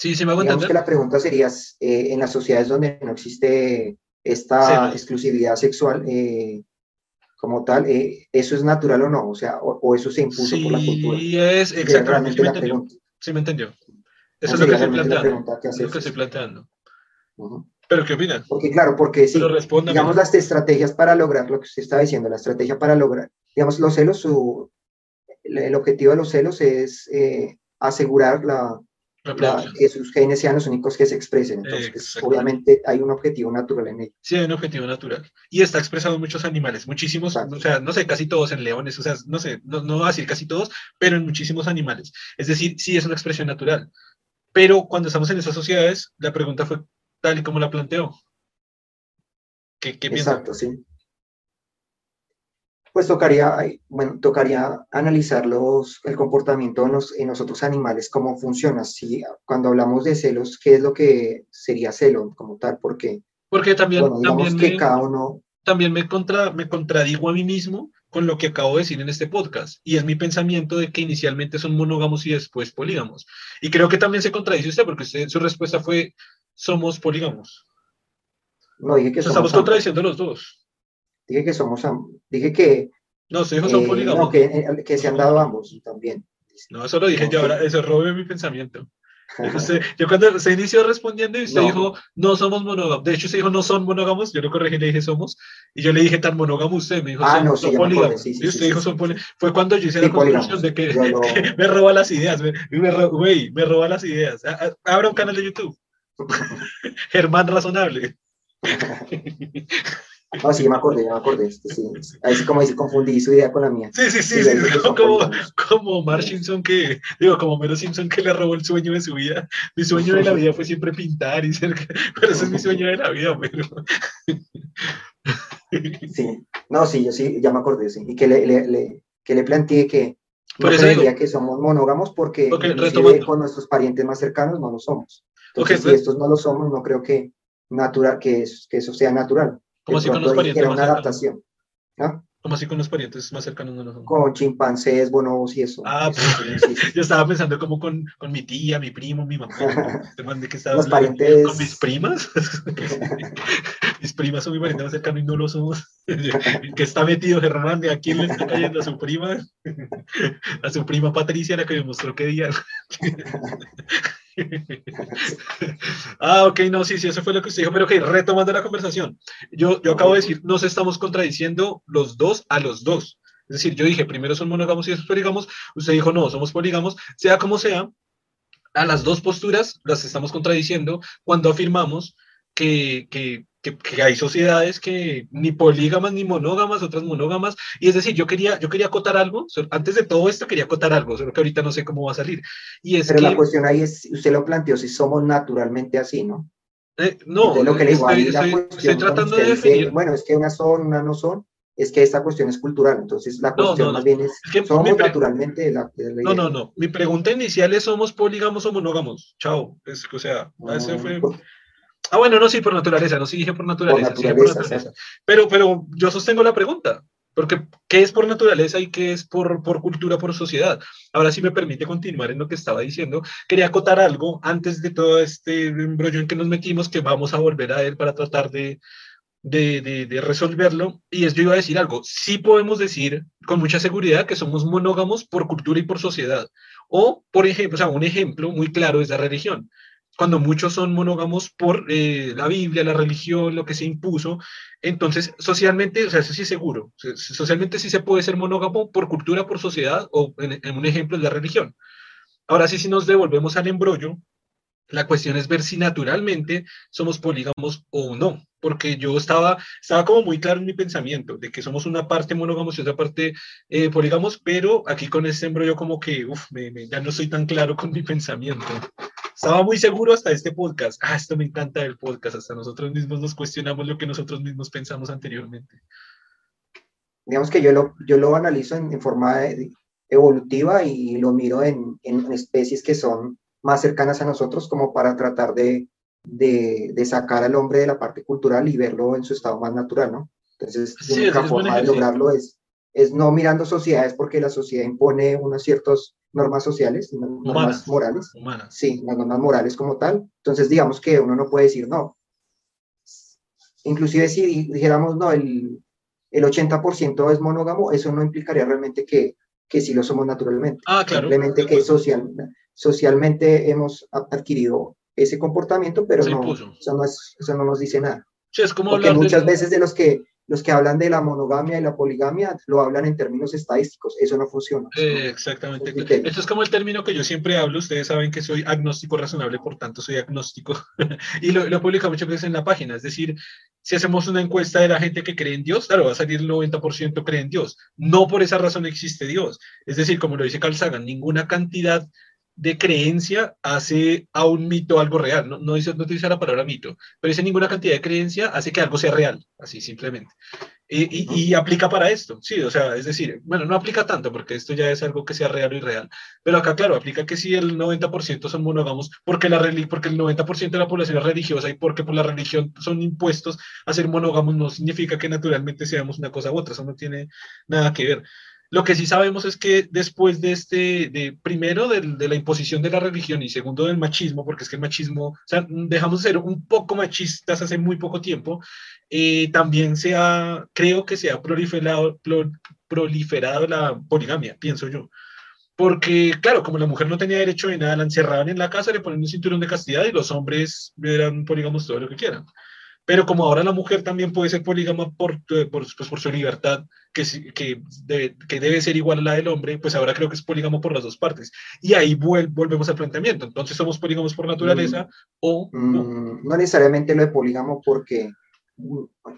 Sí, sí me hago Digamos que la pregunta sería, eh, en las sociedades donde no existe esta exclusividad sexual eh, como tal, eh, ¿eso es natural o no? O sea, o, eso se impuso por la cultura. Sí, es exactamente. Sí me, entendió. sí me entendió. Eso es lo que estoy planteando. Que es lo que estoy planteando. ¿Pero qué opinan? Porque claro, porque sí, digamos las estrategias para lograr lo que usted está diciendo, la estrategia para lograr, digamos, los celos, su, el objetivo de los celos es asegurar la, que sus genes sean los únicos que se expresen. Entonces, pues, obviamente hay un objetivo natural en ello. Sí, hay un objetivo natural. Y está expresado en muchos animales, muchísimos, o sea, no sé, casi todos en leones, o sea, no sé, no, no voy a decir casi todos, pero en muchísimos animales. Es decir, sí es una expresión natural. Pero cuando estamos en esas sociedades, la pregunta fue tal y como la planteó. ¿Qué, qué Exacto, sí pues tocaría, bueno, tocaría analizar los, el comportamiento en los, en los otros animales, cómo funciona. Si, cuando hablamos de celos, ¿qué es lo que sería celo como tal? Porque, Porque también, también que me, cada uno... También me, contra, me contradigo a mí mismo con lo que acabo de decir en este podcast. Y es mi pensamiento de que inicialmente son monógamos y después polígamos. Y creo que también se contradice usted porque usted, su respuesta fue, somos polígamos. No, dije que Estamos contradiciendo los dos. Dije que somos, dije que... No, se dijo son eh, No, que, eh, que, se han dado ambos también. No, eso lo dije yo, ahora, eso robe mi pensamiento. yo cuando se inició respondiendo y usted dijo, no somos monógamos. De hecho, usted dijo, no son monógamos. Yo lo corregí le dije, somos. Y yo le dije, tan monógamo usted. Me dijo, ah, son, no, son polígamos. Sí, y usted dijo, son polígamos. Fue cuando yo hice la conclusión de que, lo... que, me roba las ideas. Me, me, güey, me roba las ideas. Abra un canal de YouTube. Germán Razonable. No, sí, ya me acordé, ya me acordé. Sí, ahí sí como dice, confundí su idea con la mía. Sí, sí, sí, sí, sí como, como Mark Simpson que, digo, como Mero Simpson que le robó el sueño de su vida. Mi sueño de la vida fue siempre pintar y ser, pero ese es mi sueño de la vida, pero... Sí, no, sí, yo sí, ya me acordé, sí. Y que le, le, le que le planteé que no Por eso creería que somos monógamos porque Ok, inclusive retomando. con nuestros parientes más cercanos no lo somos. Entonces, Ok, si estos no lo somos, no creo que, natural, que, que eso sea natural. Como así con los parientes más. Como así con los parientes más cercanos no lo son. Con chimpancés, bonobos y eso. Ah, pues, sí. Yo estaba pensando como con, con mi tía, mi primo, mi mamá. De que estaba Los hablando parientes. Con mis primas. mis primas son mi pariente más cercano y no lo somos. ¿En qué está metido Germán? ¿De a quién le está cayendo? ¿A su prima? A su prima Patricia, la que me mostró que día. ah, ok, no, sí, sí, eso fue lo que usted dijo, pero ok, retomando la conversación. Yo, yo acabo de decir, nos estamos contradiciendo los dos a los dos. Es decir, yo dije, primero son monógamos y después polígamos. Usted dijo, no, somos polígamos. Sea como sea, a las dos posturas las estamos contradiciendo cuando afirmamos que, que, que, que hay sociedades que ni polígamas ni monógamas, otras monógamas. Y es decir, yo quería, yo quería acotar algo, antes de todo esto quería acotar algo, solo que ahorita no sé cómo va a salir. Y es Pero que, la cuestión ahí es, usted lo planteó, si somos naturalmente así, ¿no? eh, no, lo que le digo, estoy, estoy- cuestión estoy tratando de usted dice, definir. bueno, es que unas son, unas no son, es que esta cuestión es cultural, entonces la cuestión no, más no. bien es, Es que somos naturalmente de la, de la No, no, no. Mi pregunta inicial es, ¿somos polígamos o monógamos? Chao. Es, o sea, ese fue... Por- Ah, bueno, no, sí, por naturaleza, no, sí dije por naturaleza, sí por naturaleza, naturaleza. Pero, pero yo sostengo la pregunta, porque ¿qué es por naturaleza y qué es por, por cultura, por sociedad? Ahora sí me permite continuar en lo que estaba diciendo. Quería acotar algo antes de todo este embrollo en que nos metimos, que vamos a volver a él para tratar de, de, de, de resolverlo. Y es, yo iba a decir algo, sí podemos decir con mucha seguridad que somos monógamos por cultura y por sociedad. O, por ejemplo, o sea, un ejemplo muy claro es la religión cuando muchos son monógamos por eh, la Biblia, la religión, lo que se impuso. Entonces, socialmente, o sea, eso sí es seguro. So- Socialmente sí se puede ser monógamo por cultura, por sociedad, o en, un ejemplo es la religión. Ahora sí, si nos devolvemos al embrollo, la cuestión es ver si naturalmente somos polígamos o no, porque yo estaba, estaba como muy claro en mi pensamiento de que somos una parte monógamos y otra parte eh, polígamos, pero aquí con este embrollo como que, uf, me- me- ya no estoy tan claro con mi pensamiento. Estaba muy seguro hasta este podcast. Ah, esto me encanta del podcast. Hasta nosotros mismos nos cuestionamos lo que nosotros mismos pensamos anteriormente. digamos que yo lo, yo lo analizo en, en forma de- evolutiva y lo miro en, en especies que son más cercanas a nosotros como para tratar de, de, de sacar al hombre de la parte cultural y verlo en su estado más natural, ¿no? Entonces, Sí, la única forma de lograrlo es, es no mirando sociedades porque la sociedad impone unas ciertas normas sociales, normas Humanas. morales, Humanas. Sí, las normas morales como tal. Entonces, digamos que uno no puede decir no. Inclusive si di- dijéramos no, el, el 80% es monógamo, eso no implicaría realmente que, que sí lo somos naturalmente. Ah, claro. Simplemente que social, socialmente hemos adquirido ese comportamiento, pero no, eso, no es, eso no nos dice nada. Sí, es como Porque hablar de- muchas veces de los que, los que hablan de la monogamia y la poligamia lo hablan en términos estadísticos. Eso no funciona. Eh, exactamente. Criterio. Esto es como el término que yo siempre hablo. Ustedes saben que soy agnóstico razonable, por tanto soy agnóstico. y lo, lo publico muchas veces en la página. Es decir, si hacemos una encuesta de la gente que cree en Dios, claro, va a salir el 90% cree en Dios. No por esa razón existe Dios. Es decir, como lo dice Carl Sagan, ninguna cantidad de creencia hace a un mito algo real. No, no, dice, no utiliza la palabra mito, pero dice ninguna cantidad de creencia hace que algo sea real, así simplemente. Y, y, y, aplica para esto, sí, o sea, es decir, bueno, no aplica tanto porque esto ya es algo que sea real o irreal, pero acá, claro, aplica que si el 90% son monógamos, porque, la, porque el 90% de la población es religiosa y porque por la religión son impuestos a ser monógamos, no significa que naturalmente seamos una cosa u otra, eso no tiene nada que ver. Lo que sí sabemos es que después de este, de, primero de, de, la imposición de la religión y segundo del machismo, porque es que el machismo, o sea, dejamos de ser un poco machistas hace muy poco tiempo, eh, también se ha, creo que se ha proliferado, proliferado la poligamia, pienso yo. porque, claro, como la mujer no tenía derecho de nada, la encerraban en la casa, le ponían un cinturón de castidad y los hombres eran polígamos todo lo que quieran. Pero como ahora la mujer también puede ser polígama por, por, pues, por su libertad, que, que, debe, que debe ser igual a la del hombre, pues ahora creo que es polígamo por las dos partes. Y ahí volvemos al planteamiento. Entonces, ¿somos polígamos por naturaleza mm, o no? Mm, no necesariamente lo de polígamo porque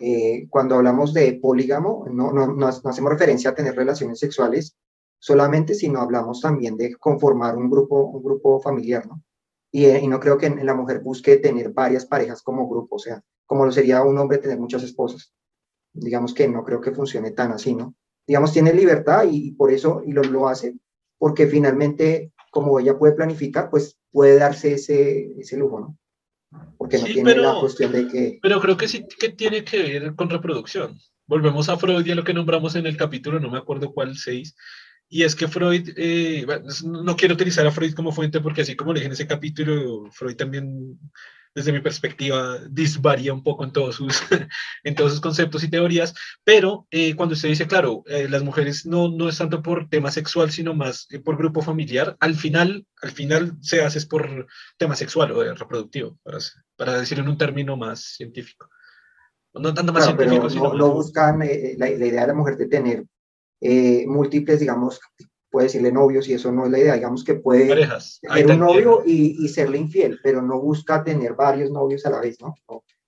eh, cuando hablamos de polígamo, no, no, no, hacemos referencia a tener relaciones sexuales solamente, sino hablamos también de conformar un grupo, un grupo familiar, ¿no? Y, eh, y no creo que la mujer busque tener varias parejas como grupo, o sea, como lo sería un hombre tener muchas esposas. Digamos que no creo que funcione tan así, ¿no? Digamos, tiene libertad y, por eso y lo, lo hace, porque finalmente, como ella puede planificar, pues puede darse ese, ese lujo, ¿no? Porque no tiene la cuestión de que... Pero creo que sí que tiene que ver con reproducción. Volvemos a Freud y a lo que nombramos en el capítulo, no me acuerdo cuál, seis, y es que Freud, eh, no quiero utilizar a Freud como fuente porque así como le dije en ese capítulo, Freud también desde mi perspectiva, disvaría un poco en todos sus, en todos sus conceptos y teorías, pero eh, cuando usted dice, claro, eh, las mujeres no, no es tanto por tema sexual, sino más eh, por grupo familiar, al final, al final se hace es por tema sexual o reproductivo, para, para decir en un término más científico. No tanto más científico, sino... No, buscan la, la, idea de la mujer de tener múltiples, digamos, puede decirle novios y eso no es la idea, digamos que puede tener un novio y, y, serle infiel, pero no busca tener varios novios a la vez, ¿no?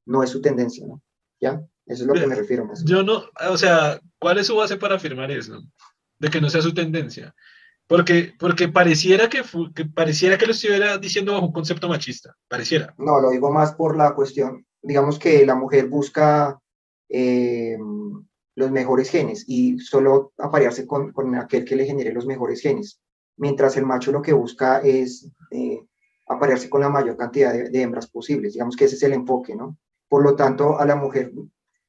No, es su tendencia, ¿no? ¿Ya? Eso es lo que me refiero más. Yo no, o sea, ¿cuál es su base para afirmar eso? De que no sea su tendencia. Porque, porque pareciera que, que, pareciera que lo estuviera diciendo bajo un concepto machista, pareciera. No, lo digo más por la cuestión, digamos que la mujer busca eh, los mejores genes y solo aparearse con, con, aquel que le genere los mejores genes, mientras el macho lo que busca es eh, aparearse con la mayor cantidad de, hembras posibles. Digamos que ese es el enfoque, ¿no? Por lo tanto, a la mujer,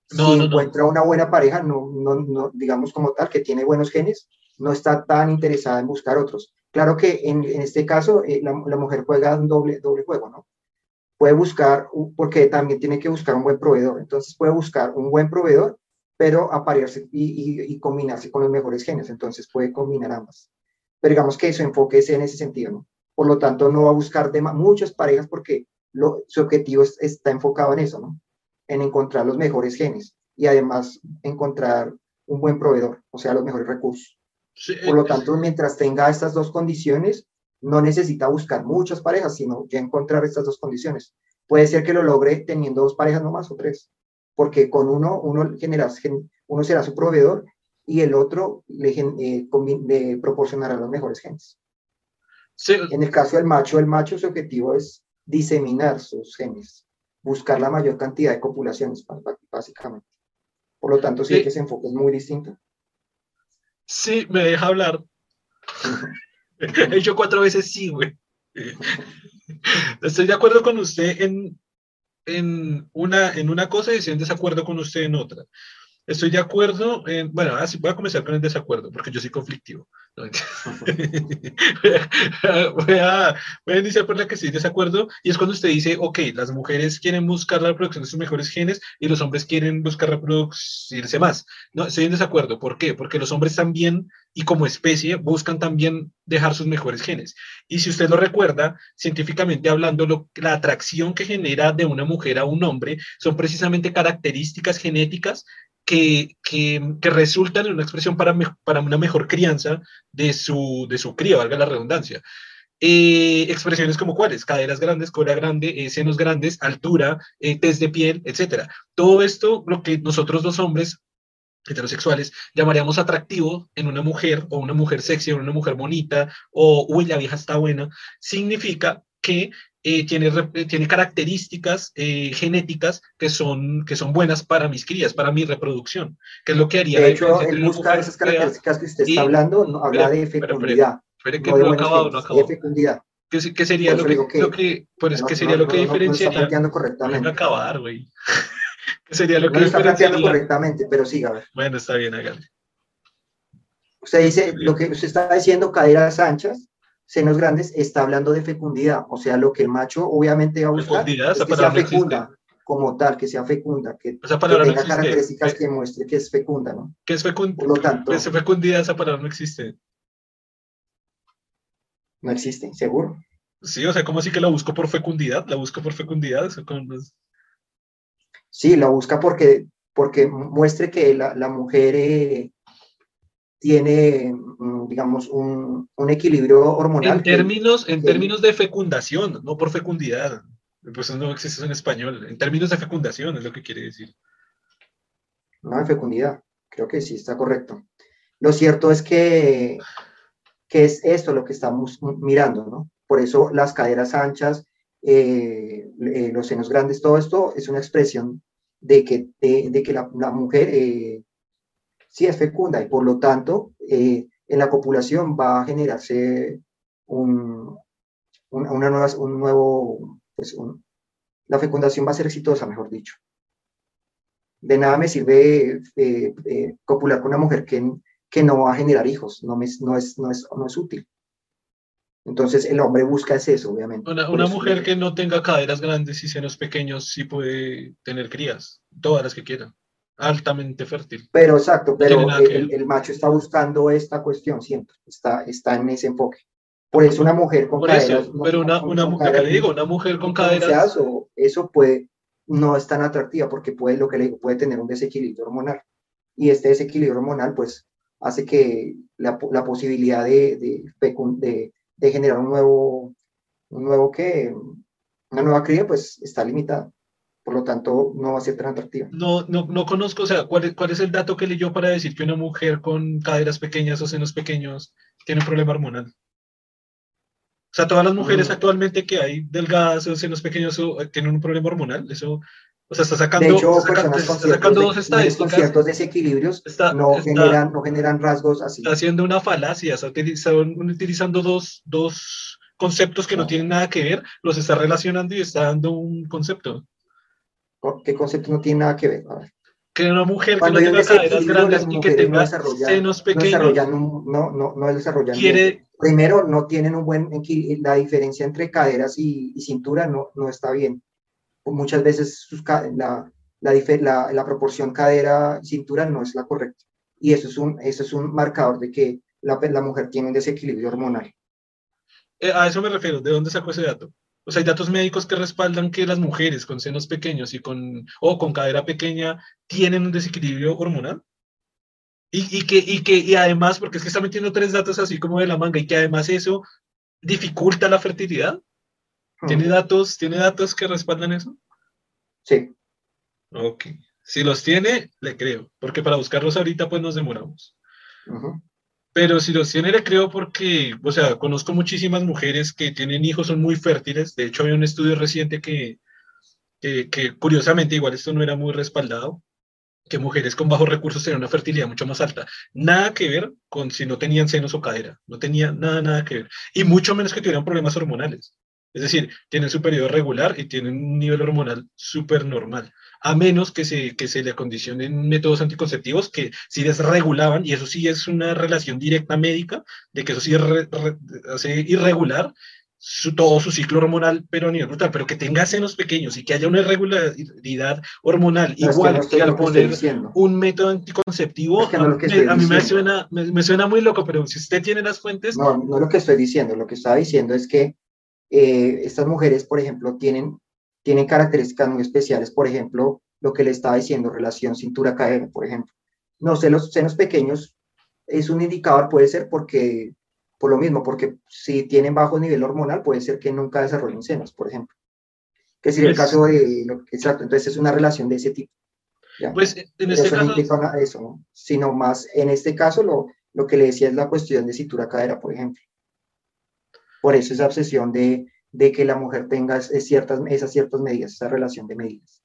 si encuentra una buena pareja, no, no, no, digamos como tal, que tiene buenos genes, no está tan interesada en buscar otros. Claro que en, en este caso eh, la, la, mujer juega un doble, doble juego, ¿no? Puede buscar, porque también tiene que buscar un buen proveedor, entonces puede buscar un buen proveedor pero aparearse y, y, combinarse con los mejores genes, entonces puede combinar ambas. Pero digamos que su enfoque es en ese sentido, ¿no? Por lo tanto, no va a buscar de muchas parejas porque lo, su objetivo está enfocado en eso, ¿no? En encontrar los mejores genes y además encontrar un buen proveedor, o sea, los mejores recursos. Por lo tanto, mientras tenga estas dos condiciones, no necesita buscar muchas parejas, sino ya encontrar estas dos condiciones. Puede ser que lo logre teniendo dos parejas nomás o tres porque con uno, uno, genera, uno será su proveedor y el otro le, eh, proporcionará los mejores genes. En el caso del macho, el macho su objetivo es diseminar sus genes, buscar la mayor cantidad de copulaciones, básicamente. Por lo tanto, sí, que ese enfoque es muy distinto. Sí, me deja hablar. He hecho cuatro veces sí, güey. Estoy de acuerdo con usted en, en una, en una cosa y estoy en desacuerdo con usted en otra. Estoy de acuerdo en, bueno, así voy a comenzar con el desacuerdo, porque yo soy conflictivo. voy, a, voy a iniciar por la que estoy de desacuerdo, y es cuando usted dice, ok, las mujeres quieren buscar la reproducción de sus mejores genes y los hombres quieren buscar reproducirse más. No, estoy en desacuerdo. ¿Por qué? Porque los hombres también, y como especie, buscan también dejar sus mejores genes. Y si usted lo recuerda, científicamente hablando, la atracción que genera de una mujer a un hombre son precisamente características genéticas que, que, resultan en una expresión para, para una mejor crianza de su, de su cría, valga la redundancia. Eh, expresiones como cuáles, caderas grandes, cola grande, eh, senos grandes, altura, eh, test de piel, etcétera. Todo esto, lo que nosotros los hombres heterosexuales llamaríamos atractivo en una mujer o una mujer sexy o una mujer bonita o uy la vieja está buena significa que eh, tiene, eh, tiene características eh, genéticas que son, que son buenas para mis crías, para mi reproducción, que es lo que haría. De hecho, él busca esas características que usted está hablando, no, habla de fecundidad. Espere, que no, acabado, no acabado. De fecundidad. ¿Qué, qué sería lo que, que, lo que, pues, no, ¿qué sería lo que diferenciaría? No, está planteando correctamente. No acabar, güey. ¿Qué sería lo que no está planteando correctamente, pero siga, a ver. Bueno, está bien, hágale. Usted dice, lo que usted está diciendo, caderas anchas, senos grandes, está hablando de fecundidad. O sea, lo que el macho obviamente va a buscar es que sea fecunda, como tal, que sea fecunda, que, que tenga características que muestre que es fecunda, ¿no? ¿Qué es fecundidad? Por lo tanto, ¿Qué es fecundidad? Esa palabra no existe. No existe, seguro. Sí, o sea, ¿cómo así que la busco por fecundidad? ¿La busco por fecundidad? Sí, la busca porque, porque muestre que la, la mujer eh, tiene, mm, digamos, un, un, equilibrio hormonal. En términos, en términos de fecundación, no por fecundidad. Pues no existe eso en español. En términos de fecundación es lo que quiere decir. No, de fecundidad. Creo que sí está correcto. Lo cierto es que, que es esto lo que estamos mirando, ¿no? Por eso las caderas anchas, eh, eh, los senos grandes, todo esto es una expresión de que, de, que la, mujer eh, sí es fecunda y por lo tanto en la copulación va a generarse un, una nueva, un nuevo, pues la fecundación va a ser exitosa, mejor dicho. De nada me sirve copular con una mujer que, que no va a generar hijos, no, me, no, es, no, es, no es útil. Entonces el hombre busca es eso, obviamente. Una, mujer que no tenga caderas grandes y senos pequeños sí puede tener crías, todas las que quieran, altamente fértil. Pero exacto, pero el, macho está buscando esta cuestión siempre, está, está en ese enfoque. Por eso una mujer con caderas... pero una, una mujer, le digo, una mujer con caderas... Eso puede, no es tan atractiva porque puede, lo que le digo, puede tener un desequilibrio hormonal. Y este desequilibrio hormonal, pues, hace que la, la posibilidad de, de, de de generar un nuevo, un nuevo que, una nueva cría, pues está limitada. Por lo tanto, no va a ser tan atractiva. No, no, no conozco, o sea, ¿cuál es, ¿cuál es el dato que leyó para decir que una mujer con caderas pequeñas o senos pequeños tiene un problema hormonal? O sea, todas las mujeres mm. actualmente que hay delgadas o senos pequeños tienen un problema hormonal. Eso o sea, está sacando, de hecho, personas con sacando dos estadísticas. Con ciertos desequilibrios no, generan, no generan rasgos así. Está haciendo una falacia, está utilizando dos, dos conceptos que no. tienen nada que ver, los está relacionando y está dando un concepto. ¿Qué concepto no tiene nada que ver? Que una mujer que no tenga caderas grandes y que tenga senos pequeños. No, no, no, no desarrollan. Quiere, Primero, no tienen un buen. La diferencia entre caderas y, y cintura no, no está bien muchas veces la, la, la, proporción cadera-cintura no es la correcta. Y eso es un, eso es un marcador de que la, la mujer tiene un desequilibrio hormonal. Eh, a eso me refiero. ¿De dónde sacó ese dato? O sea, hay datos médicos que respaldan que las mujeres con senos pequeños y con, o con cadera pequeña tienen un desequilibrio hormonal. Y, y, que, y que y además, porque es que está metiendo tres datos así como de la manga, y que además eso dificulta la fertilidad. ¿Tiene datos, ¿Tiene datos que respaldan eso? Sí. Ok. Si los tiene, le creo, porque para buscarlos ahorita pues nos demoramos. Pero si los tiene, le creo porque, o sea, conozco muchísimas mujeres que tienen hijos, son muy fértiles. De hecho, había un estudio reciente que, que, que curiosamente, igual esto no era muy respaldado, que mujeres con bajos recursos tenían una fertilidad mucho más alta. Nada que ver con si no tenían senos o cadera. No tenía nada, nada que ver. Y mucho menos que tuvieran problemas hormonales. Es decir, tienen su periodo regular y tienen un nivel hormonal súper normal, a menos que se, que se le acondicionen métodos anticonceptivos que sí desregulaban, y eso sí es una relación directa médica, de que eso sí hace irregular su, todo su ciclo hormonal, pero a nivel brutal, pero que tenga senos pequeños y que haya una irregularidad hormonal, igual que, al poner un método anticonceptivo, a, mí me suena, me, suena muy loco, pero si usted tiene las fuentes... No, no lo que estoy diciendo, lo que estaba diciendo es que eh, estas mujeres, por ejemplo, tienen, tienen características muy especiales, por ejemplo, lo que le estaba diciendo, relación cintura-cadera, por ejemplo. No sé, los senos pequeños es un indicador, puede ser porque, por lo mismo, porque si tienen bajo nivel hormonal, puede ser que nunca desarrollen senos, por ejemplo. Que sería el pues caso de, exacto, entonces es una relación de ese tipo. Pues en este caso... No eso, sino más, en este caso, lo, lo que le decía es la cuestión de cintura-cadera, por ejemplo. Por eso esa obsesión de, que la mujer tenga esas ciertas medidas, esa relación de medidas.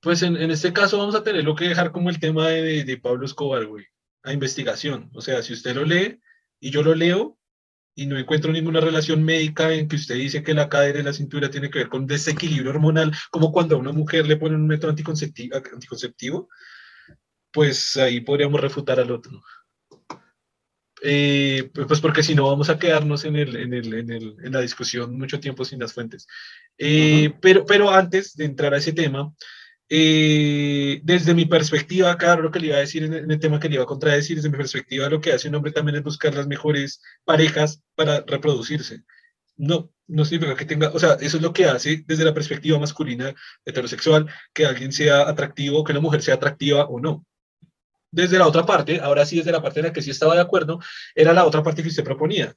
Pues en, en, este caso vamos a tener lo que dejar como el tema de, de, Pablo Escobar, güey, a investigación. O sea, si usted lo lee y yo lo leo y no encuentro ninguna relación médica en que usted dice que la cadera y la cintura tiene que ver con desequilibrio hormonal, como cuando a una mujer le ponen un método anticonceptivo, anticonceptivo pues ahí podríamos refutar al otro. Eh, pues porque si no vamos a quedarnos en, el, en, el, en, el, en, la discusión mucho tiempo sin las fuentes. Eh, pero, pero antes de entrar a ese tema, eh, desde mi perspectiva, claro, lo que le iba a decir en el, tema que le iba a contradecir, desde mi perspectiva, lo que hace un hombre también es buscar las mejores parejas para reproducirse. No, no significa que tenga, o sea, eso es lo que hace desde la perspectiva masculina heterosexual, que alguien sea atractivo, que una mujer sea atractiva o no. Desde la otra parte, ahora sí desde la parte en la que sí estaba de acuerdo, era la otra parte que usted proponía.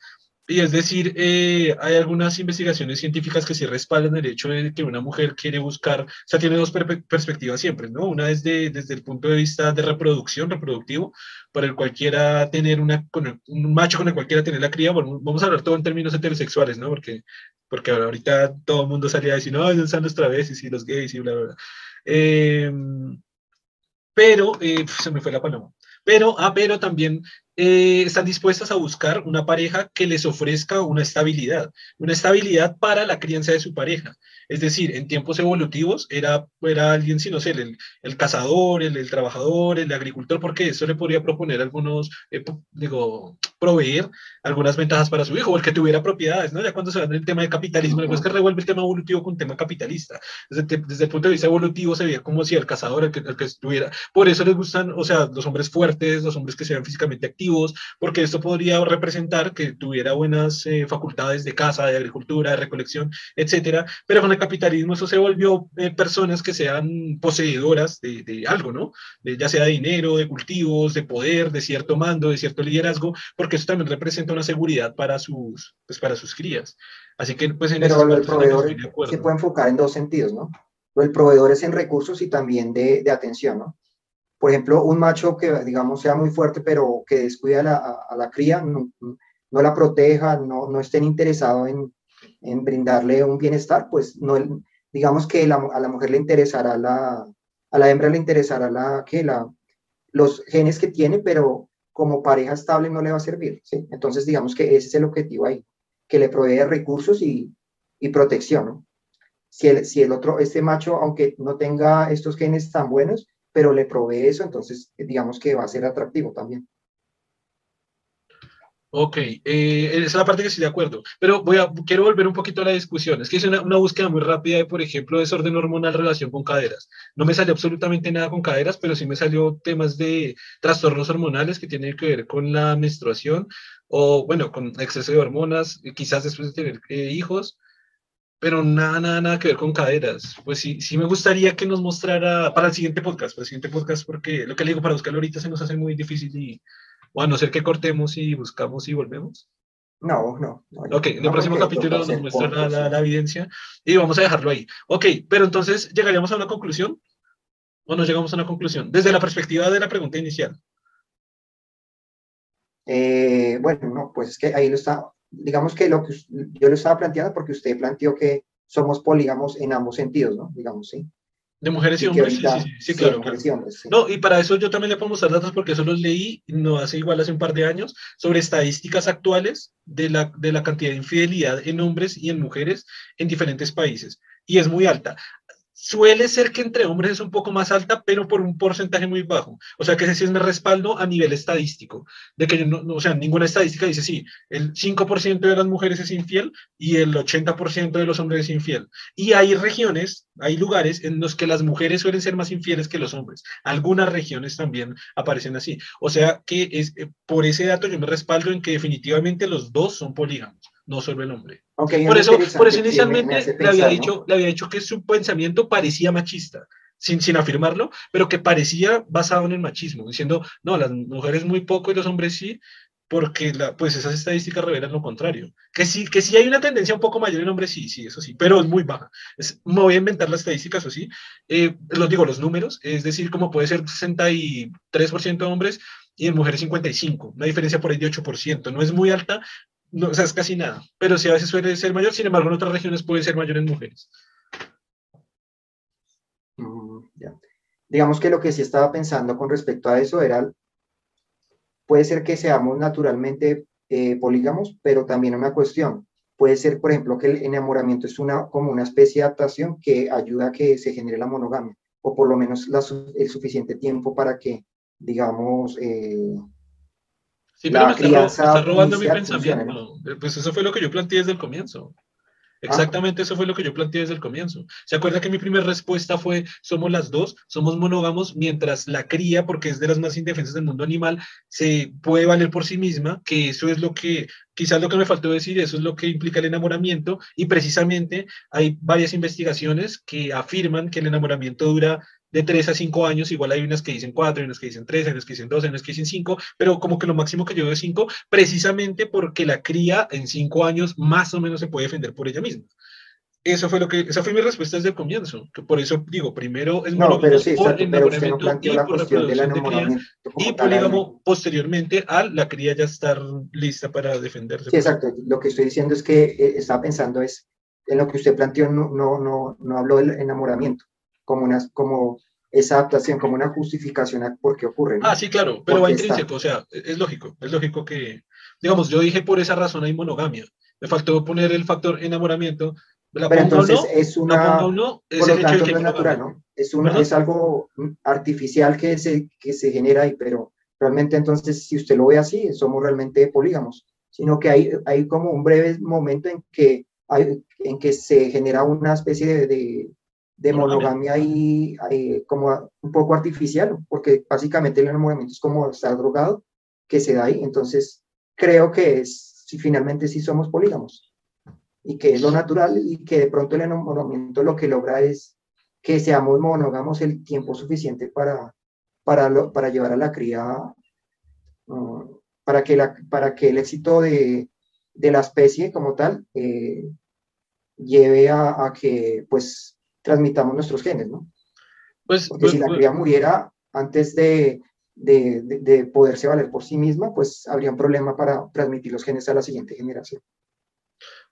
Y es decir, eh, hay algunas investigaciones científicas que sí respaldan el hecho de que una mujer quiere buscar, o sea, tiene dos perspectivas siempre, ¿no? Una es desde el punto de vista de reproducción, reproductivo, para el cual quiera tener una, un macho con el cual quiera tener la cría, bueno, vamos a hablar todo en términos heterosexuales, ¿no? Porque, porque ahorita todo el mundo salía a decir, no, son los travestis y los gays y bla, bla, bla. Eh, pero, eh, se me fue la paloma. Pero, ah, pero también eh, están dispuestas a buscar una pareja que les ofrezca una estabilidad, una estabilidad para la crianza de su pareja. Es decir, en tiempos evolutivos era, era alguien, si no sé, el, el cazador, el, el, trabajador, el agricultor, porque eso le podría proponer algunos, eh, digo, proveer algunas ventajas para su hijo, o el que tuviera propiedades, ¿no? Ya cuando se va en el tema del capitalismo, es que revuelve el tema evolutivo con el tema capitalista. Desde, desde, el punto de vista evolutivo se veía como si el cazador, el que, el que estuviera, por eso les gustan, o sea, los hombres fuertes, los hombres que sean físicamente activos, porque esto podría representar que tuviera buenas eh, facultades de caza, de agricultura, de recolección, etcétera, pero con el capitalismo eso se volvió eh, personas que sean poseedoras de, de algo, ¿no? De, ya sea de dinero, de cultivos, de poder, de cierto mando, de cierto liderazgo, porque eso también representa una seguridad para sus, pues, para sus crías. Así que, pues, en Pero el proveedor se puede enfocar en dos sentidos, ¿no? El proveedor es en recursos y también de, de atención, ¿no? Por ejemplo, un macho que, digamos, sea muy fuerte, pero que descuida a la, a la cría, no, no, la proteja, no, no estén interesados en, en, brindarle un bienestar, pues no, digamos que la, a la mujer le interesará la, a la hembra le interesará la, que la, los genes que tiene, pero como pareja estable no le va a servir, ¿sí? Entonces, digamos que ese es el objetivo ahí, que le provee recursos y, y protección, ¿no? Si el, si el otro, este macho, aunque no tenga estos genes tan buenos, pero le provee eso, entonces digamos que va a ser atractivo también. Ok, eh, esa es la parte que estoy de acuerdo, pero voy a, quiero volver un poquito a la discusión. Es que es una, búsqueda muy rápida de, por ejemplo, desorden hormonal relación con caderas. No me salió absolutamente nada con caderas, pero sí me salió temas de trastornos hormonales que tienen que ver con la menstruación o, bueno, con exceso de hormonas, quizás después de tener eh, hijos, pero nada, nada, nada que ver con caderas. Pues sí, sí me gustaría que nos mostrara para el siguiente podcast, para el siguiente podcast, porque lo que le digo, para buscarlo ahorita se nos hace muy difícil y, o a no ser que cortemos y buscamos y volvemos. No, no. no ok, en el próximo capítulo nos muestra la, la, la, evidencia y vamos a dejarlo ahí. Ok, pero entonces, ¿llegaríamos a una conclusión? ¿O no llegamos a una conclusión? Desde la perspectiva de la pregunta inicial. Eh, bueno, no, pues es que ahí lo está, digamos que lo que yo lo estaba planteando porque usted planteó que somos polígamos en ambos sentidos, ¿no? Digamos, sí. De mujeres y, y hombres, ahorita, sí, sí, sí, claro. Y hombres, sí. No, y para eso yo también le puedo mostrar datos porque eso los leí, no hace igual hace un par de años, sobre estadísticas actuales de la, de la cantidad de infidelidad en hombres y en mujeres en diferentes países. Y es muy alta suele ser que entre hombres es un poco más alta, pero por un porcentaje muy bajo. O sea, que ese sí es mi respaldo a nivel estadístico. De que no, o sea, ninguna estadística dice, sí, el 5% de las mujeres es infiel y el 80% de los hombres es infiel. Y hay regiones, hay lugares en los que las mujeres suelen ser más infieles que los hombres. Algunas regiones también aparecen así. O sea, que es, por ese dato yo me respaldo en que definitivamente los dos son polígamos no solo el hombre. Okay, por, eso, por eso inicialmente me, me pensar, le, había dicho, ¿no? le había dicho que su pensamiento parecía machista, sin, sin afirmarlo, pero que parecía basado en el machismo, diciendo, no, las mujeres muy poco y los hombres sí, porque la, pues esas estadísticas revelan lo contrario. Que sí, que sí hay una tendencia un poco mayor en hombres, sí, sí, eso sí, pero es muy baja. Es, me voy a inventar las estadísticas, o sí. Eh, los digo, los números, es decir, como puede ser 63% de hombres y en mujeres 55, una diferencia por ahí de 8%. No es muy alta, no, o sea, es casi nada, pero sí a veces suele ser mayor, sin embargo en otras regiones puede ser mayor en mujeres. Mm, ya. Digamos que lo que sí estaba pensando con respecto a eso era, puede ser que seamos naturalmente eh, polígamos, pero también una cuestión. Puede ser, por ejemplo, que el enamoramiento es una, como una especie de adaptación que ayuda a que se genere la monogamia, o por lo menos el suficiente tiempo para que, digamos, eh, Sí, pero me está, me está, robando mi pensamiento. ¿no? Pues eso fue lo que yo planteé desde el comienzo. Exactamente eso fue lo que yo planteé desde el comienzo. ¿Se acuerda que mi primera respuesta fue, somos las dos, somos monógamos, mientras la cría, porque es de las más indefensas del mundo animal, se puede valer por sí misma, que eso es lo que, quizás lo que me faltó decir, eso es lo que implica el enamoramiento, y precisamente hay varias investigaciones que afirman que el enamoramiento dura de 3 a 5 años, igual hay unas que dicen 4, hay unas que dicen 3, hay unas que dicen 2, hay unas que dicen 5, pero como que lo máximo que yo veo es 5, precisamente porque la cría en 5 años más o menos se puede defender por ella misma. Eso fue lo que, esa fue mi respuesta desde el comienzo, que por eso digo, primero es no, pero sí, exacto, pero usted no planteó la cuestión del enamoramiento. y polígamo posteriormente a la cría ya estar lista para defenderse. Sí, exacto, lo que estoy diciendo es que eh, estaba pensando es, en lo que usted planteó no, no, no, no habló del enamoramiento, como, una, como esa adaptación, como una justificación a por qué ocurre. Ah, sí, claro, pero va intrínseco, o sea, es lógico, es lógico que, digamos, yo dije por esa razón hay monogamia. Me faltó poner el factor enamoramiento. La pero entonces es una, no, es por lo tanto no es natural, ¿no? Es, una, es algo artificial que se, que se genera ahí, pero realmente entonces si usted lo ve así, somos realmente polígamos, sino que hay, hay como un breve momento en que, hay, en que se genera una especie de de monogamia ahí como un poco artificial, porque básicamente el enamoramiento es como estar drogado, que se da ahí. Entonces, creo que es, si finalmente sí somos polígamos, y que es lo natural, y que de pronto el enamoramiento lo que logra es que seamos monógamos el tiempo suficiente para, para, para llevar a la cría, mm, para, que la, para que el éxito de, de la especie como tal eh, lleve a, a que, pues, transmitamos nuestros genes, ¿no? Pues, Porque si pues, la pues cría muriera antes de, de, de, poderse valer por sí misma, pues habría un problema para transmitir los genes a la siguiente generación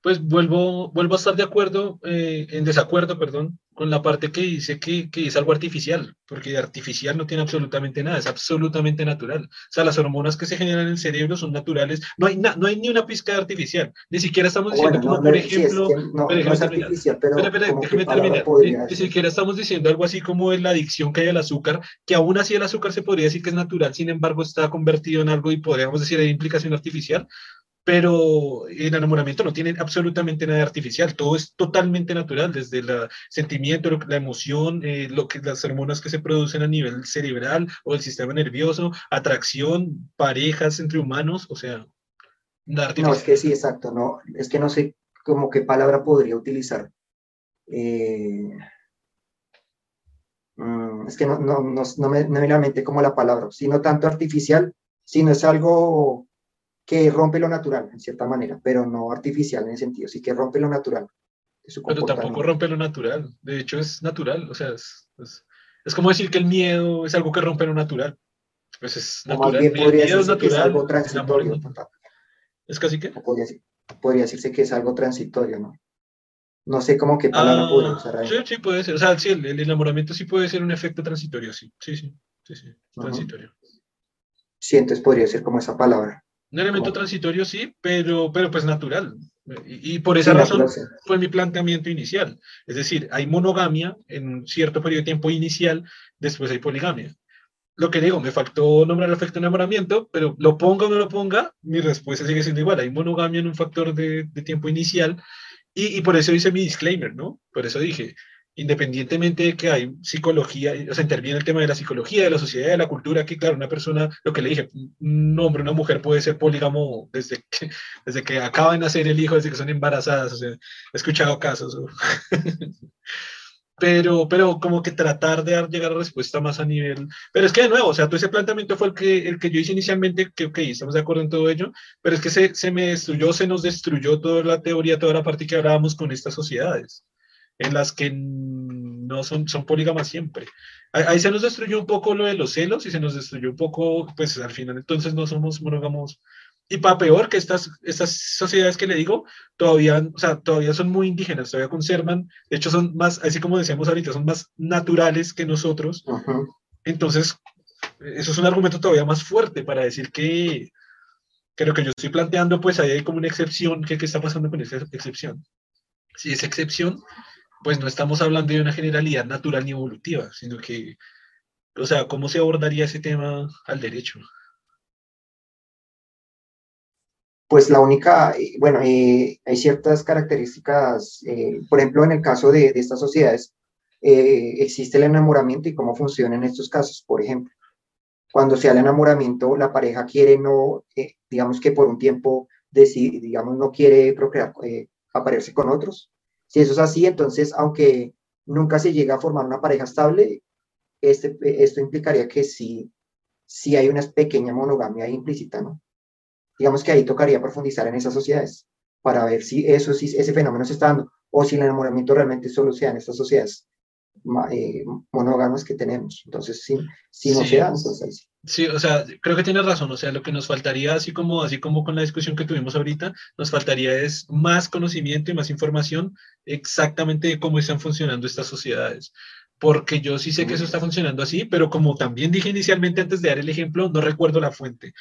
pues vuelvo, vuelvo a estar de acuerdo, eh, en desacuerdo, perdón, con la parte que dice que, que, es algo artificial, porque artificial no tiene absolutamente nada, es absolutamente natural. O sea, las hormonas que se generan en el cerebro son naturales, no hay, no hay ni una pizca de artificial, ni siquiera estamos diciendo como, por ejemplo, no, es artificial, pero déjeme terminar, ni, ni, siquiera estamos diciendo algo así como la adicción que hay al azúcar, que aún así el azúcar se podría decir que es natural, sin embargo está convertido en algo y podríamos decir hay implicación artificial, pero el enamoramiento no tiene absolutamente nada artificial, todo es totalmente natural, desde el sentimiento, la emoción, eh, lo que, las hormonas que se producen a nivel cerebral o el sistema nervioso, atracción, parejas entre humanos, o sea, nada No, es que sí, exacto, no, es que no sé cómo qué palabra podría utilizar. Eh, mm, es que no, no, no, no me, no me la mente como la palabra, sino tanto artificial, sino es algo que rompe lo natural, en cierta manera, pero no artificial en ese sentido, sí que rompe lo natural. pero tampoco rompe lo natural, de hecho es natural, o sea, es, es, como decir que el miedo es algo que rompe lo natural. Pues es natural. podría decirse que es algo transitorio. ¿Es casi que? Podría, podría, decirse que es algo transitorio, ¿no? No sé cómo qué palabra ah, usar ahí. Sí, sí, puede ser. O sea, sí, el, enamoramiento sí puede ser un efecto transitorio, sí. Sí, sí, sí, sí, transitorio. Sí, entonces podría ser como esa palabra. Un elemento transitorio sí, pero, pero pues natural. Y, por esa razón fue mi planteamiento inicial. Es decir, hay monogamia en un cierto periodo de tiempo inicial, después hay poligamia. Lo que digo, me faltó nombrar el efecto enamoramiento, pero lo ponga o no lo ponga, mi respuesta sigue siendo igual. Hay monogamia en un factor de, de tiempo inicial y, y, por eso hice mi disclaimer, ¿no? Por eso dije, independientemente de que hay psicología, o sea, interviene el tema de la psicología, de la sociedad, de la cultura, que claro, una persona, lo que le dije, un hombre, una mujer puede ser polígamo desde que, desde que acaba de nacer el hijo, desde que son embarazadas, o sea, he escuchado casos. pero, pero como que tratar de llegar a respuesta más a nivel, pero es que de nuevo, o sea, todo ese planteamiento fue el que, el que yo hice inicialmente, que ok, estamos de acuerdo en todo ello, pero es que se, se me destruyó, se nos destruyó toda la teoría, toda la parte que hablábamos con estas sociedades en las que no son, son polígamas siempre. Ahí se nos destruyó un poco lo de los celos y se nos destruyó un poco, pues al final entonces no somos monógamos. Y para peor que estas, estas sociedades que le digo, todavía, o sea, todavía son muy indígenas, todavía conservan, de hecho son más, así como decíamos ahorita, son más naturales que nosotros. Entonces, eso es un argumento todavía más fuerte para decir que, que lo que yo estoy planteando, pues ahí hay como una excepción, ¿qué, qué está pasando con esa excepción? Si esa excepción pues no estamos hablando de una generalidad natural ni evolutiva, sino que, o sea, ¿cómo se abordaría ese tema al derecho? pues la única, bueno, hay ciertas características, por ejemplo, en el caso de, estas sociedades, existe el enamoramiento y cómo funciona en estos casos, por ejemplo cuando sea el enamoramiento, la pareja quiere no, eh, digamos que por un tiempo, decide, digamos, no quiere procrear, eh, aparearse con otros. Si eso es así, entonces, aunque nunca se llega a formar una pareja estable, este, esto implicaría que sí, sí hay una pequeña monogamia implícita, ¿no? Digamos que ahí tocaría profundizar en esas sociedades para ver si eso, si ese fenómeno se está dando o si el enamoramiento realmente solo sea en estas sociedades eh, monógamas que tenemos. Entonces, si, si no se da, entonces sí. o sea, creo que tienes razón. O sea, lo que nos faltaría, así como, así como con la discusión que tuvimos ahorita, nos faltaría es más conocimiento y más información exactamente de cómo están funcionando estas sociedades. Porque yo sí sé que eso está funcionando así, pero como también dije inicialmente antes de dar el ejemplo, no recuerdo la fuente.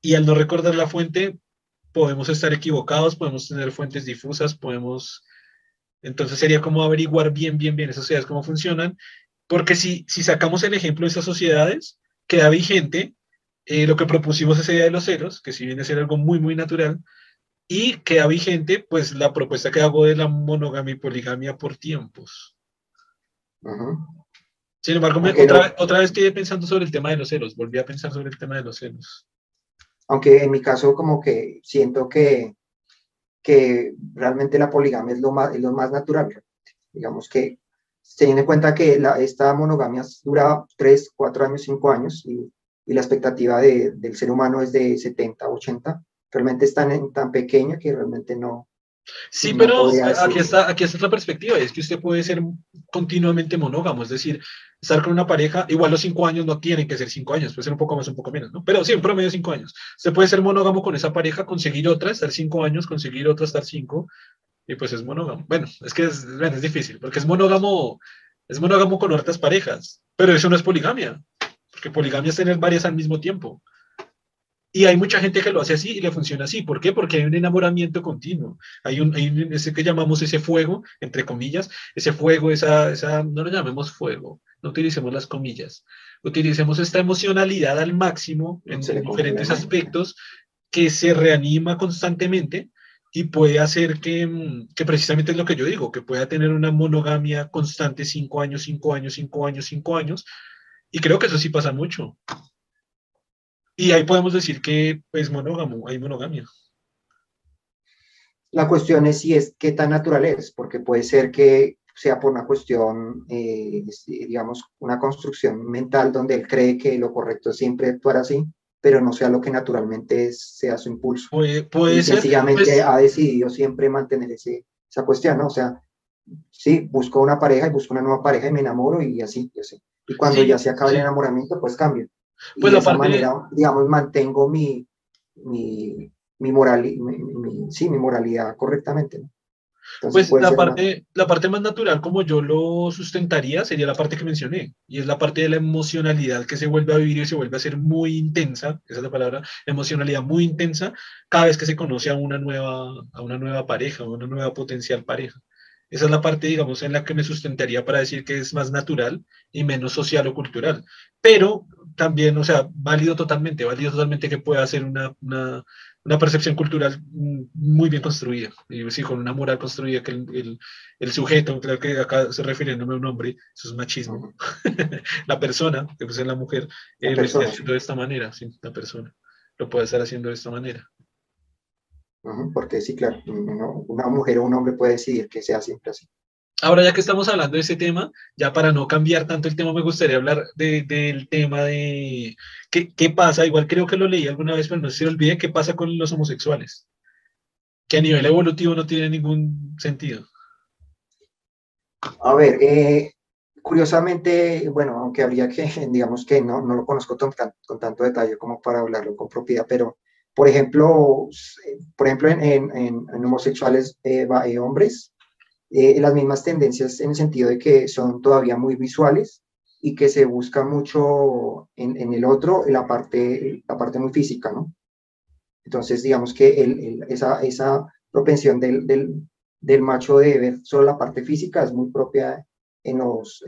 Y al no recordar la fuente, podemos estar equivocados, podemos tener fuentes difusas, podemos entonces sería como averiguar bien, bien, bien esas sociedades cómo funcionan, porque si, si sacamos el ejemplo de esas sociedades, queda vigente eh, lo que propusimos ese día de los ceros, que si viene a ser algo muy, muy natural, y queda vigente pues la propuesta que hago de la monogamia y poligamia por tiempos. Sin embargo, otra, otra vez quedé pensando sobre el tema de los ceros, volví a pensar sobre el tema de los ceros. Aunque en mi caso como que siento que que realmente la poligamia es lo más, es lo más natural. Digamos que teniendo en cuenta que la, esta monogamia dura 3, 4 años, 5 años y, y la expectativa de, del ser humano es de 70, 80, realmente es tan, tan pequeña que realmente no, Sí, pero aquí está, aquí está otra perspectiva, es que usted puede ser continuamente monógamo, es decir, estar con una pareja, igual los cinco años no tienen que ser cinco años, puede ser un poco más, un poco menos, ¿no? Pero sí, en promedio cinco años. Usted puede ser monógamo con esa pareja, conseguir otra, estar cinco años, conseguir otra, estar cinco, y pues es monógamo. Bueno, es que es, es difícil, porque es monógamo, es monógamo con otras parejas, pero eso no es poligamia, porque poligamia es tener varias al mismo tiempo. Y hay mucha gente que lo hace así y le funciona así. ¿Por qué? Porque hay un enamoramiento continuo. Hay un, hay ese que llamamos ese fuego, entre comillas, ese fuego, esa, esa, no lo llamemos fuego, no utilicemos las comillas. Utilicemos esta emocionalidad al máximo en, diferentes aspectos que se reanima constantemente y puede hacer que, que, precisamente es lo que yo digo, que pueda tener una monogamia constante cinco años, cinco años, cinco años, cinco años. Y creo que eso sí pasa mucho. Y ahí podemos decir que es monógamo, hay monogamia. La cuestión es si es qué tan natural es, porque puede ser que sea por una cuestión, eh, digamos, una construcción mental donde él cree que lo correcto es siempre actuar así, pero no sea lo que naturalmente sea su impulso. Puede, puede ser. Sencillamente pues ha decidido siempre mantener ese, esa cuestión, ¿no? O sea, sí, busco una pareja y busco una nueva pareja y me enamoro y así, y así. Y cuando ya se acaba el enamoramiento, pues cambia. Pues de esa manera, digamos, mantengo mi, mi, mi, moral, mi, sí, mi moralidad correctamente. Pues la parte, la parte más natural, como yo lo sustentaría, sería la parte que mencioné, y es la parte de la emocionalidad que se vuelve a vivir y se vuelve a ser muy intensa, esa es la palabra, emocionalidad muy intensa, cada vez que se conoce a una nueva, a una nueva pareja, a una nueva potencial pareja. Esa es la parte, digamos, en la que me sustentaría para decir que es más natural y menos social o cultural. Pero también, o sea, válido totalmente, válido totalmente que pueda ser una, una, una percepción cultural muy bien construida, y sí, con una moral construida, que el, el, sujeto, creo que acá se refiriéndome a un hombre, eso es machismo, la persona, que pues es la mujer, eh, lo está haciendo de esta manera, sí, la persona, lo puede estar haciendo de esta manera. Porque sí, claro, una mujer o un hombre puede decidir que sea siempre así. Ahora, ya que estamos hablando de ese tema, ya para no cambiar tanto el tema, me gustaría hablar del tema de ¿qué, qué, pasa. Igual creo que lo leí alguna vez, pero no se olvide qué pasa con los homosexuales. Que a nivel evolutivo no tiene ningún sentido. A ver, eh, curiosamente, bueno, aunque habría que, digamos que no, no lo conozco con, con tanto detalle como para hablarlo con propiedad, pero por ejemplo, por ejemplo en, en, homosexuales eh, eh, hombres, eh, las mismas tendencias en el sentido de que son todavía muy visuales y que se busca mucho en, el otro la parte, la parte muy física, ¿no? Entonces, digamos que esa, esa propensión del, del, macho de ver solo la parte física es muy propia en los,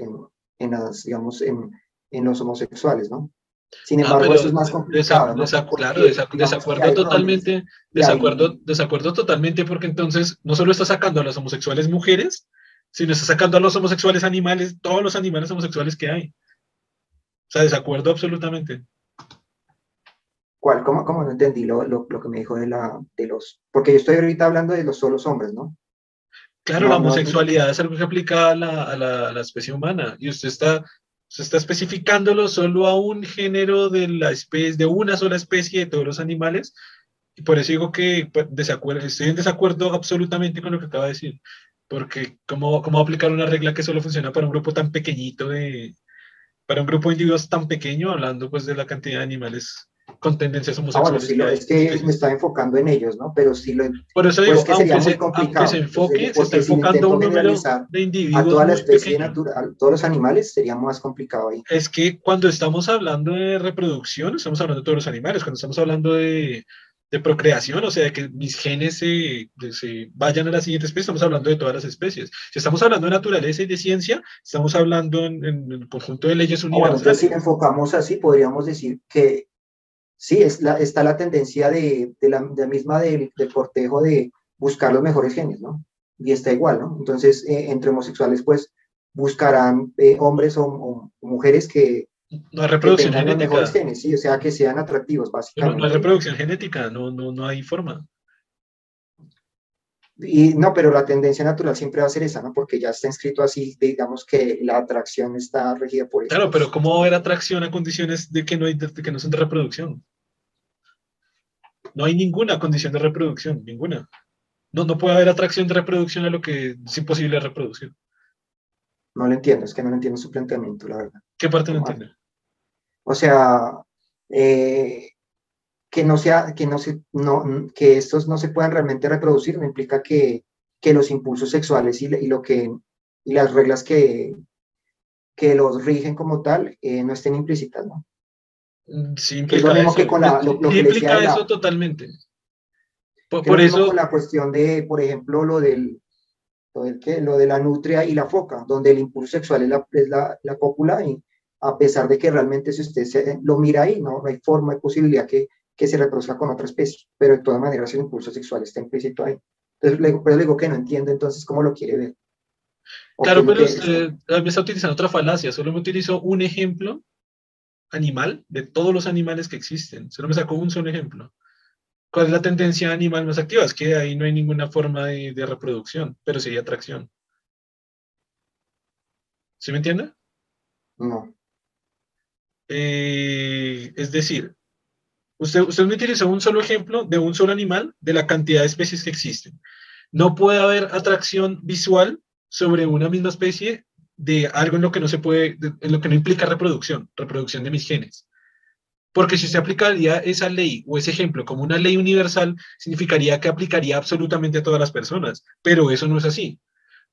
en las, digamos, en, en los homosexuales, ¿no? Sin Ah, embargo, eso es más complicado, claro, desa- desacuerdo roles, totalmente, desacuerdo, desacuerdo totalmente porque entonces no solo está sacando a los homosexuales mujeres, sino está sacando a los homosexuales animales, todos los animales homosexuales que hay. O sea, desacuerdo absolutamente. ¿Cuál? ¿Cómo, cómo no entendí lo, lo, lo que me dijo de, la, de los... Porque yo estoy ahorita hablando de los solos hombres, ¿no? Claro, No, la no, homosexualidad es algo que aplica a la, a la- a la especie humana y usted está, usted está especificándolo solo a un género de la especie, de una sola especie de todos los animales. Y por eso digo que pues, desacuerdo, estoy en desacuerdo absolutamente con lo que acaba de decir. Porque ¿cómo, cómo aplicar una regla que solo funciona para un grupo tan pequeñito de, para un grupo de individuos tan pequeño, hablando pues de la cantidad de animales con tendencias Ah, bueno, homosexuales. sí, es que me estaba enfocando en ellos, ¿no? Pero sí lo... Por eso Pues digo, que aunque, muy se, complicado, aunque se enfoque, se está si enfocando a intento un número de A individuos toda la especie natural, a todos los animales sería más complicado ahí. Es que cuando estamos hablando de reproducción, estamos hablando de todos los animales, cuando estamos hablando de, de procreación, o sea, de que mis genes se, se vayan a la siguiente especie, estamos hablando de todas las especies. Si estamos hablando de naturaleza y de ciencia, estamos hablando en, en el conjunto de leyes Ah, bueno, entonces universales. si enfocamos así, podríamos decir que sí, es la, está la tendencia de, de la, de la misma del, del cortejo de buscar los mejores genes, ¿no? Y está igual, ¿no? Entonces, eh, entre homosexuales, pues, buscarán eh, hombres o, o mujeres que, no hay que reproducción tengan los genética. mejores genes, sí, o sea, que sean atractivos, No, no hay básicamente. reproducción genética, no, no, no hay forma. Y no, pero la tendencia natural siempre va a ser esa, ¿no? Porque ya está inscrito así, digamos que la atracción está regida por eso. Claro, pero ¿cómo va a haber atracción a condiciones de que no, hay, de que no son de reproducción? No hay ninguna condición de reproducción, ninguna. No, no puede haber atracción de reproducción a lo que es imposible de reproducción. No lo entiendo, es que no lo entiendo su planteamiento, la verdad. ¿Qué parte no entiende? O sea, eh, que no sea, que no se, no, que estos no se puedan realmente reproducir, no implica que, que los impulsos sexuales y, y lo que, y las reglas que, que los rigen como tal eh, no estén implícitas, ¿no? Sí, Que es lo implica mismo eso. que con la- lo- lo Sí que le decía implica la- eso totalmente. Por, eso, con la cuestión de, por ejemplo, lo del, lo del qué, lo de la nutria y la foca, donde el impulso sexual es la, es la, la cópula y a pesar de que realmente si usted se, lo mira ahí, no, no hay forma, hay posibilidad que, que se reproduzca con otra especie, pero de todas maneras el impulso sexual está implícito ahí. Entonces, le pero le digo que no entiendo entonces cómo lo quiere ver. ¿O claro, pero usted me está utilizando otra falacia. Solo me utilizó un ejemplo animal de todos los animales que existen. Solo me sacó un solo ejemplo. ¿Cuál es la tendencia animal más activa? Es que ahí no hay ninguna forma de, de reproducción, pero sí hay atracción. ¿Sí me entiende? No, Eh, es decir, usted, usted me utilizó un solo ejemplo de un solo animal de la cantidad de especies que existen. No puede haber atracción visual sobre una misma especie de algo en lo que no se puede, de- en lo que no implica reproducción, reproducción de mis genes. Porque si usted aplicaría esa ley o ese ejemplo como una ley universal, significaría que aplicaría absolutamente a todas las personas, pero eso no es así.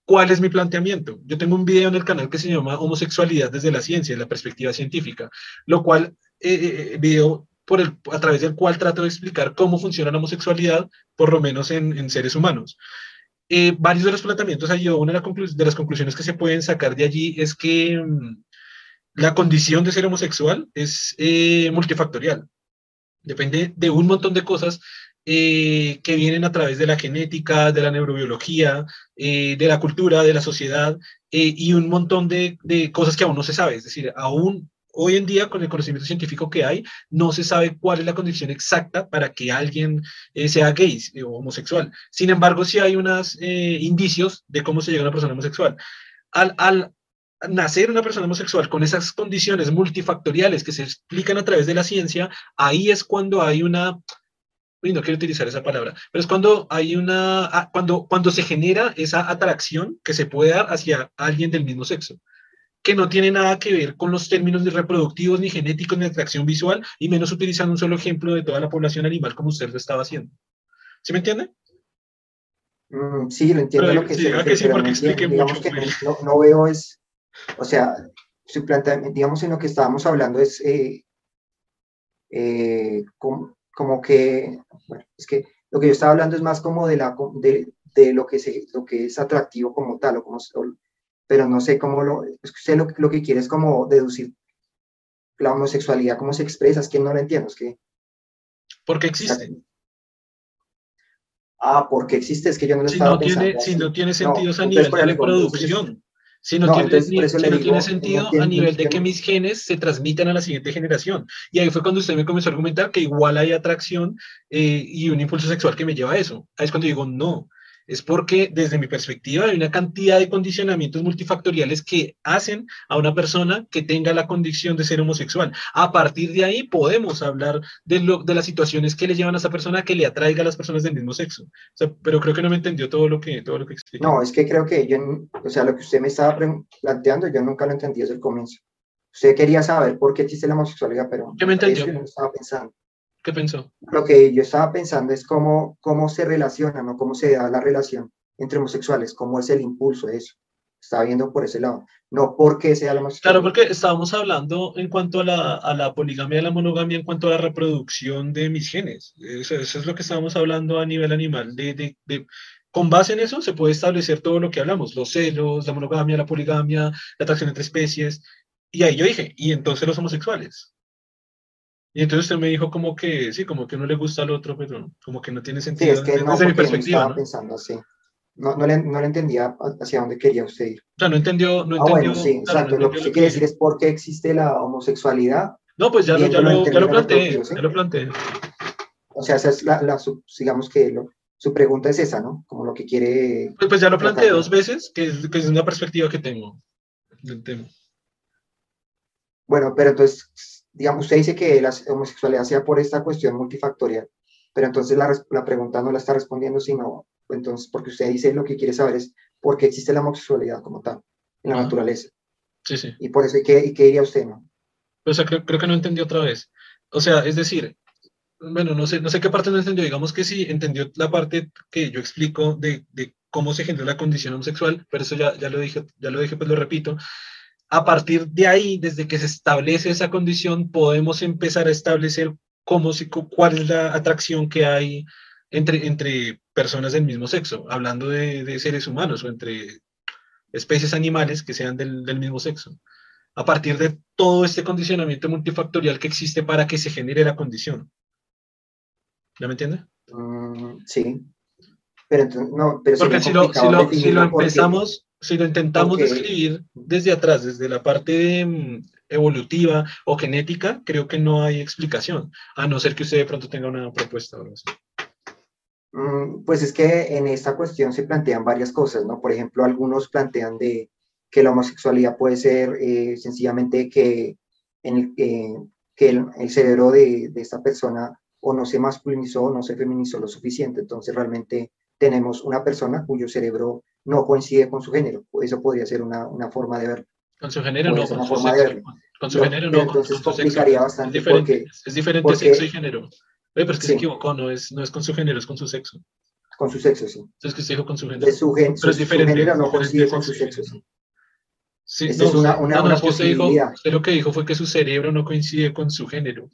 ¿Cuál es mi planteamiento? Yo tengo un video en el canal que se llama Homosexualidad desde la ciencia, la perspectiva científica, lo cual, eh, eh, video por el, a través del cual trato de explicar cómo funciona la homosexualidad, por lo menos en, en seres humanos. Eh, varios de los planteamientos allí, una de, las conclusiones que se pueden sacar de allí es que mm, la condición de ser homosexual es eh, multifactorial. Depende de un montón de cosas eh, que vienen a través de la genética, de la neurobiología, eh, de la cultura, de la sociedad y un montón de, de cosas que aún no se sabe. Es decir, aún hoy en día, con el conocimiento científico que hay, no se sabe cuál es la condición exacta para que alguien eh, sea gay eh, o homosexual. Sin embargo, sí hay unos eh, indicios de cómo se llega a una persona homosexual. Al, al nacer una persona homosexual con esas condiciones multifactoriales que se explican a través de la ciencia, ahí es cuando hay una uy, no quiero utilizar esa palabra, pero es cuando hay una, ah, cuando, cuando se genera esa atracción que se puede dar hacia alguien del mismo sexo, que no tiene nada que ver con los términos ni reproductivos, ni genéticos, ni atracción visual, y menos utilizando un solo ejemplo de toda la población animal como usted lo estaba haciendo. ¿Sí me entiende? Mm, sí, lo entiendo Pero lo que sí, se que porque digamos mucho, que no, güey. no- veo es, o sea, su planteamiento, digamos en lo que estábamos hablando es eh, eh, como, como que, bueno, es que lo que yo estaba hablando es más como de, la, de, de lo, que se, lo que es atractivo como tal, o como, pero no sé cómo lo, usted lo, lo que quiere es como deducir la homosexualidad, cómo se expresa, es que no lo entiendo, es que... Porque existe. Ah, porque existe, es que yo no lo si estaba no pensando tiene, Si no tiene sentido No, a nivel de ejemplo, reproducción. Si no, no, tiene, entonces, si digo, no sentido a nivel de que mis genes se transmitan a la siguiente generación. Y ahí fue cuando usted me comenzó a argumentar que igual hay atracción eh, y un impulso sexual que me lleva a eso. Ahí es cuando digo, no. Es porque desde mi perspectiva hay una cantidad de condicionamientos multifactoriales que hacen a una persona que tenga la condición de ser homosexual. A partir de ahí podemos hablar de, lo, de las situaciones que le llevan a esa persona a que le atraiga a las personas del mismo sexo. O sea, pero creo que no me entendió todo lo que, todo lo que expliqué. No, es que creo que yo, o sea, lo que usted me estaba planteando, yo nunca lo entendí desde el comienzo. Usted quería saber por qué existe la homosexualidad, pero ¿Qué me entendió? yo no estaba pensando. ¿Qué pensó? Lo que yo estaba pensando es cómo, cómo se relacionan o cómo se da la relación entre homosexuales, cómo es el impulso de eso. Estaba viendo por ese lado, no por qué sea la homosexualidad. Claro, porque estábamos hablando en cuanto a la, a la poligamia y la monogamia, en cuanto a la reproducción de mis genes. Eso, eso es lo que estábamos hablando a nivel animal. De, de, de, con base en eso se puede establecer todo lo que hablamos, los celos, la monogamia, la poligamia, la atracción entre especies. Y ahí yo dije, y entonces los homosexuales. Y entonces usted me dijo como que, sí, como que no le gusta al otro, pero como que no tiene Sí, sentido es que no, desde mi perspectiva, estaba ¿no? pensando así. No, no, le, no le entendía hacia dónde quería usted ir. O sea, no entendió, no Ah, entendió. bueno, sí, claro, exacto. lo que usted quiere decir es por qué existe la homosexualidad. No, pues ya lo, ya lo, ya lo planteé, ¿sí? ya lo planteé. O sea, esa es la, la digamos que lo- su pregunta es esa, ¿no? Como lo que quiere. Pues, pues ya lo planteé Tratar dos veces, que es, que es una perspectiva que tengo del tema. Bueno, pero entonces, digamos, usted dice que la homosexualidad sea por esta cuestión multifactorial, pero entonces la, la pregunta no la está respondiendo, sino, entonces, porque usted dice lo que quiere saber es por qué existe la homosexualidad como tal, en la naturaleza. Sí, sí. Y por eso, ¿y qué, y qué diría usted, no? O sea, creo, creo que no entendió otra vez. O sea, es decir, bueno, no sé, no sé qué parte no entendió. Digamos que sí entendió la parte que yo explico de, de cómo se genera la condición homosexual, pero eso ya, ya lo dije, ya lo dije, pues lo repito. A partir de ahí, desde que se establece esa condición, podemos empezar a establecer cómo cuál es la atracción que hay entre, entre personas del mismo sexo, hablando de, de seres humanos o entre especies animales que sean del, del mismo sexo a partir de todo este condicionamiento multifactorial que existe para que se genere la condición. ¿Ya me entiende? Mm, sí. Pero entonces, no, pero Porque si lo, si lo, si empezamos, si lo intentamos porque- describir desde atrás, desde la parte mm, evolutiva o genética, creo que no hay explicación, a no ser que usted de pronto tenga una propuesta o algo así. Mm, Pues es que en esta cuestión se plantean varias cosas, ¿no? Por ejemplo, algunos plantean de que la homosexualidad puede ser eh, sencillamente que, en el, eh, que el, el cerebro de, de esta persona o no se masculinizó o no se feminizó lo suficiente. Entonces realmente tenemos una persona cuyo cerebro no coincide con su género. Eso podría ser una, una forma de verlo. Con su género no, con su forma de sexo. verlo. Con su Lo- género no, entonces con su sexo. complicaría Es bastante diferente, porque es diferente porque- sexo y género. Oye, pero es que se equivocó, no es, no es con su género, es con su sexo. con su sexo, sí. Entonces que usted dijo con su género. Su, Pero es su- su diferente, género es no diferente coincide con sexo su sexo. sí. Sí, no, es una- una- no, no, una es usted dijo, posibilidad. usted lo que dijo fue que su cerebro no coincide con su género.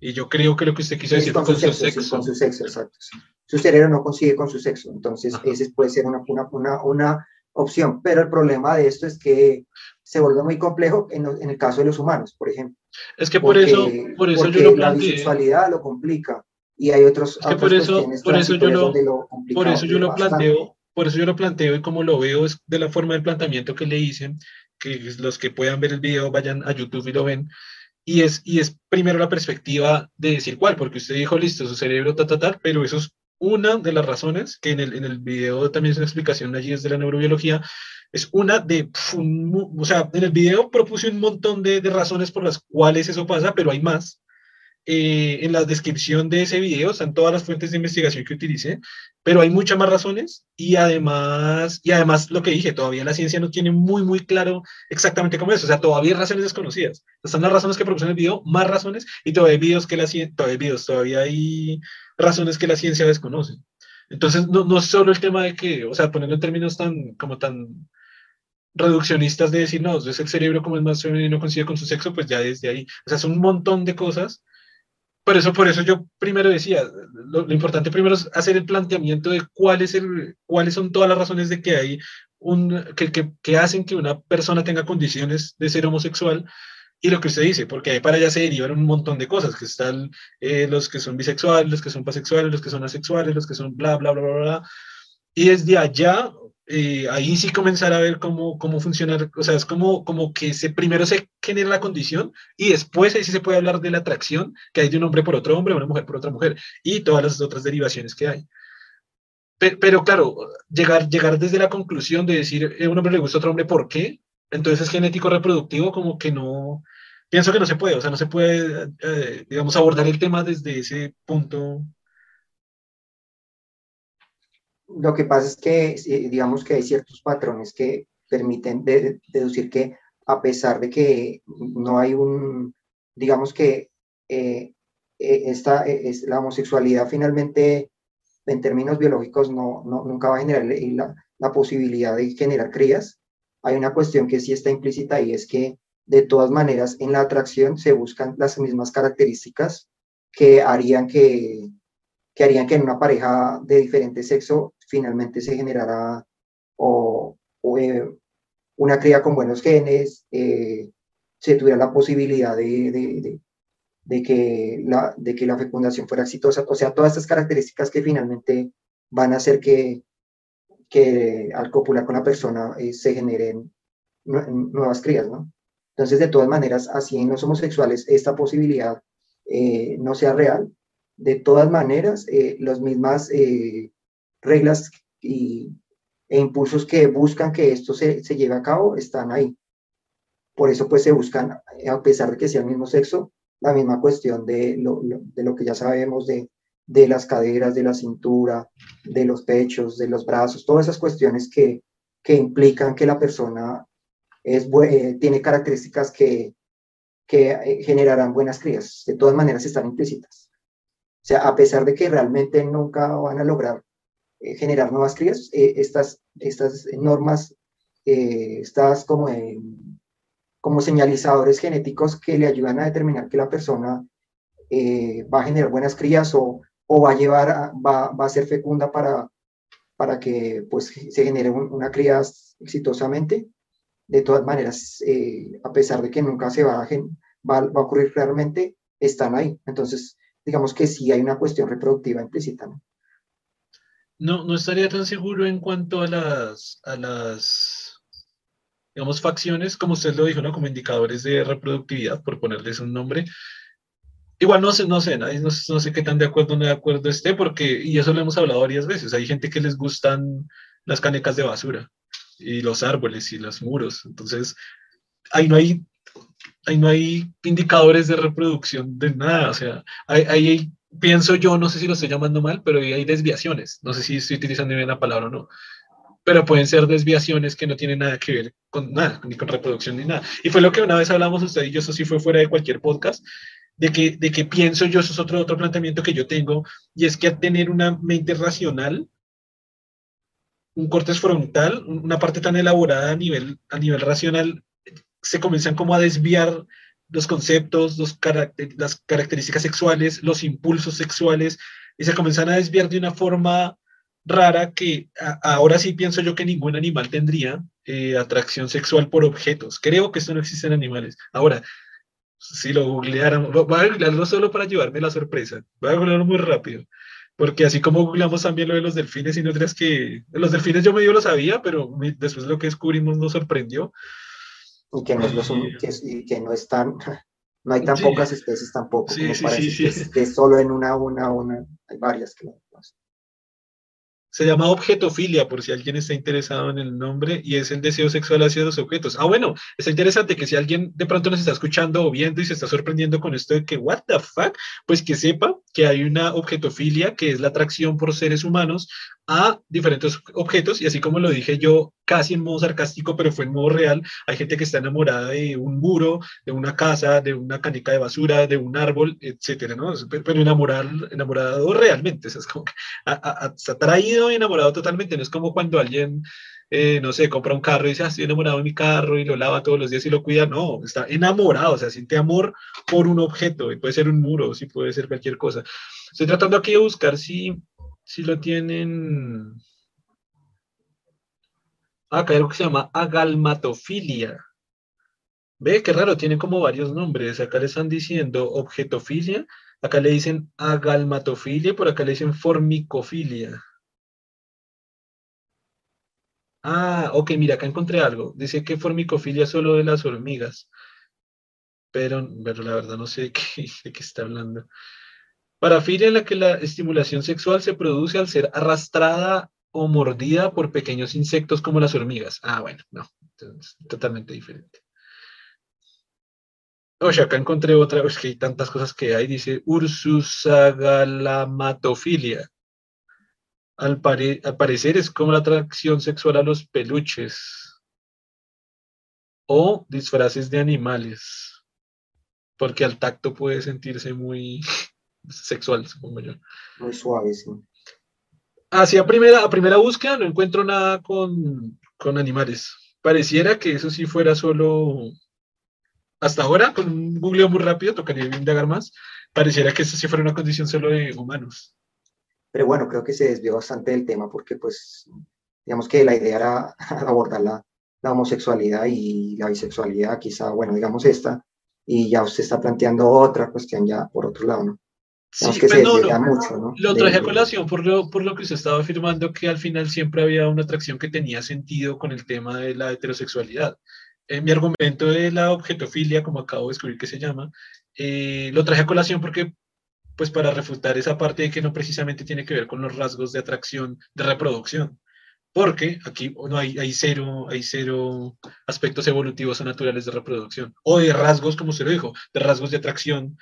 Y yo creo que lo que usted quiso decir con con su sexo, sí, sexo. con su sexo, exacto. sí. Su cerebro no coincide con su sexo, entonces Ajá. ese puede ser una, una, una, una opción. Pero el problema de esto es que se vuelve muy complejo en, lo- en el caso de los humanos, por ejemplo. Es que por porque- eso, por eso yo lo la planteé. bisexualidad lo complica y hay otros, Es que por eso- por eso yo lo- lo Por eso yo lo planteo, por eso yo lo planteo y como lo veo es de la forma del planteamiento que le hice, que los que puedan ver el video vayan a YouTube y lo ven. Y es, y es primero la perspectiva de decir cuál, porque usted dijo, listo, su cerebro, ta, ta, ta, pero eso es una de las razones, que en el, en el video también es una explicación allí desde la neurobiología, es una de, pf, o sea, en el video propuse un montón de, de razones por las cuales eso pasa, pero hay más. Eh, en la descripción de ese video están todas las fuentes de investigación que utilicé, pero hay muchas más razones y además, y además lo que dije, todavía la ciencia no tiene muy, muy claro exactamente cómo es, o sea, todavía hay razones desconocidas. Están las razones que propusieron el video, más razones, y todavía hay videos que la ciencia, todavía hay videos, todavía hay razones que la ciencia desconoce. Entonces, no, no es solo el tema de que, o sea, poniendo en términos tan, como tan reduccionistas de decir, no, es el cerebro como es más femenino coincide con su sexo, pues ya desde ahí, o sea, son un montón de cosas por eso, por eso yo primero decía, lo, lo, importante primero es hacer el planteamiento de cuál es el, cuáles son todas las razones de que hay un, que, que, que, hacen que una persona tenga condiciones de ser homosexual y lo que usted dice, porque ahí para allá se derivan un montón de cosas, que están eh, los que son bisexuales, los que son pasexuales, los que son asexuales, los que son bla, bla, bla, bla, bla. Y desde allá, eh, ahí sí comenzar a ver cómo, cómo funciona, o sea, es como, como que se, primero se genera la condición y después ahí sí se puede hablar de la atracción que hay de un hombre por otro hombre, una mujer por otra mujer y todas las otras derivaciones que hay. Pero, claro, llegar, llegar desde la conclusión de decir, a un hombre le gusta a otro hombre, ¿por qué? Entonces es genético reproductivo, como que no, pienso que no se puede, o sea, no se puede, eh, digamos, abordar el tema desde ese punto. Lo que pasa es que, digamos que hay ciertos patrones que permiten deducir que a pesar de que no hay un, digamos que eh, eh, esta, es, la homosexualidad finalmente en términos biológicos no, no nunca va a generar la, la, posibilidad de generar crías. Hay una cuestión que sí está implícita y es que de todas maneras en la atracción se buscan las mismas características que harían que, que harían que en una pareja de diferente sexo finalmente se generara o, eh, una cría con buenos genes, eh, se tuviera la posibilidad de, de, de, que la, de que la fecundación fuera exitosa, o sea, todas estas características que finalmente van a hacer que, que al copular con la persona eh, se generen nuevas crías, ¿no? Entonces, de todas maneras, así en los homosexuales esta posibilidad eh, no sea real, de todas maneras, eh, las mismas eh, reglas y, e impulsos que buscan que esto se, se, lleve a cabo están ahí. Por eso, pues se buscan, a pesar de que sea el mismo sexo, la misma cuestión de lo, de lo que ya sabemos de, de las caderas, de la cintura, de los pechos, de los brazos, todas esas cuestiones que, que implican que la persona es, eh, tiene características que, que eh, generarán buenas crías. De todas maneras, están implícitas. O sea, a pesar de que realmente nunca van a lograr generar nuevas crías, estas, estas normas, estas como, como señalizadores genéticos que le ayudan a determinar que la persona va a generar buenas crías o, o va a llevar, va, va, a ser fecunda para, para que pues, se genere una cría exitosamente, de todas maneras, eh, a pesar de que nunca se va a, va, a ocurrir realmente, están ahí. Entonces, digamos que sí hay una cuestión reproductiva implícita. No, no estaría tan seguro en cuanto a las, a las, digamos, facciones, como usted lo dijo, ¿no? Como indicadores de reproductividad, por ponerles un nombre. Igual no sé, no sé, no, no, sé qué tan de acuerdo o no de acuerdo esté, porque, y eso lo hemos hablado varias veces, hay gente que les gustan las canecas de basura y los árboles y los muros. Entonces, ahí no hay, ahí no hay indicadores de reproducción de nada. O sea, ahí, pienso yo, no sé si lo estoy llamando mal, pero hay desviaciones. No sé si estoy utilizando bien la palabra o no. Pero pueden ser desviaciones que no tienen nada que ver con nada, ni con reproducción ni nada. Y fue lo que una vez hablamos usted y yo, eso sí fue fuera de cualquier podcast, de que, de que pienso yo, eso es otro, otro planteamiento que yo tengo, y es que a tener una mente racional, un corte frontal, una parte tan elaborada a nivel, a nivel racional, se comienzan como a desviar los conceptos, las características sexuales, los impulsos sexuales, y se comienzan a desviar de una forma rara que ahora sí pienso yo que ningún animal tendría eh, atracción sexual por objetos. Creo que esto no existe en animales. Ahora, si lo googlearan, voy a googlearlo solo para llevarme la sorpresa, voy a googlearlo muy rápido. Porque así como googleamos también lo de los delfines y no creas que los delfines yo medio lo sabía, pero después lo que descubrimos nos sorprendió. Y que no, que, que no están, no hay tan pocas especies tampoco. Sí, sí, sí, sí. solo en una, una, una, hay varias que no. Se llama objetofilia, por si alguien está interesado en el nombre, y es el deseo sexual hacia los objetos. Ah, bueno, está interesante que si alguien de pronto nos está escuchando o viendo y se está sorprendiendo con esto de que, what the fuck, pues que sepa que hay una objetofilia, que es la atracción por seres humanos a diferentes objetos, y así como lo dije yo, casi en modo sarcástico, pero fue en modo real, hay gente que está enamorada de un muro, de una casa, de una canica de basura, de un árbol, etcétera, ¿no? Pero enamorado, enamorado realmente, es como que está atraído y enamorado totalmente, no es como cuando alguien... Eh, no sé, compra un carro y dice, ah, estoy enamorado de mi carro y lo lava todos los días y lo cuida. No, está enamorado, o sea, siente amor por un objeto, y puede ser un muro, sí puede ser cualquier cosa. Estoy tratando aquí de buscar si si lo tienen. Acá hay algo que se llama agalmatofilia. Ve, qué raro, tiene como varios nombres. Acá le están diciendo objetofilia, acá le dicen agalmatofilia, por acá le dicen formicofilia. Ah, ok, mira, acá encontré algo. Dice que formicofilia es solo de las hormigas. Pero, pero la verdad no sé qué, de qué está hablando. Parafilia en la que la estimulación sexual se produce al ser arrastrada o mordida por pequeños insectos como las hormigas. Ah, bueno, no, es totalmente diferente. Oye, acá encontré otra, es que hay tantas cosas que hay, dice Ursusagalamatofilia. Al, al parecer es como la atracción sexual a los peluches o disfraces de animales, porque al tacto puede sentirse muy sexual, supongo yo. Muy suave, sí. Así a primera, a primera búsqueda no encuentro nada con, con animales. Pareciera que eso sí fuera solo, hasta ahora, con un googleo muy rápido, tocaría indagar más, pareciera que eso sí fuera una condición solo de humanos. Pero bueno, creo que se desvió bastante del tema porque pues, digamos que la idea era abordar la, la homosexualidad y la bisexualidad, quizá, bueno, digamos esta, y ya usted está planteando otra cuestión ya por otro lado, ¿no? Sí, que pues no, no, mucho, ¿no? Lo traje a colación por lo, por lo que usted estaba afirmando que al final siempre había una atracción que tenía sentido con el tema de la heterosexualidad. Eh, mi argumento de la objetofilia, como acabo de descubrir que se llama, eh, lo traje a colación porque, pues para refutar esa parte de que no precisamente tiene que ver con los rasgos de atracción de reproducción, porque aquí no hay, hay, cero, hay cero aspectos evolutivos o naturales de reproducción, o de rasgos, como se lo dijo, de rasgos de atracción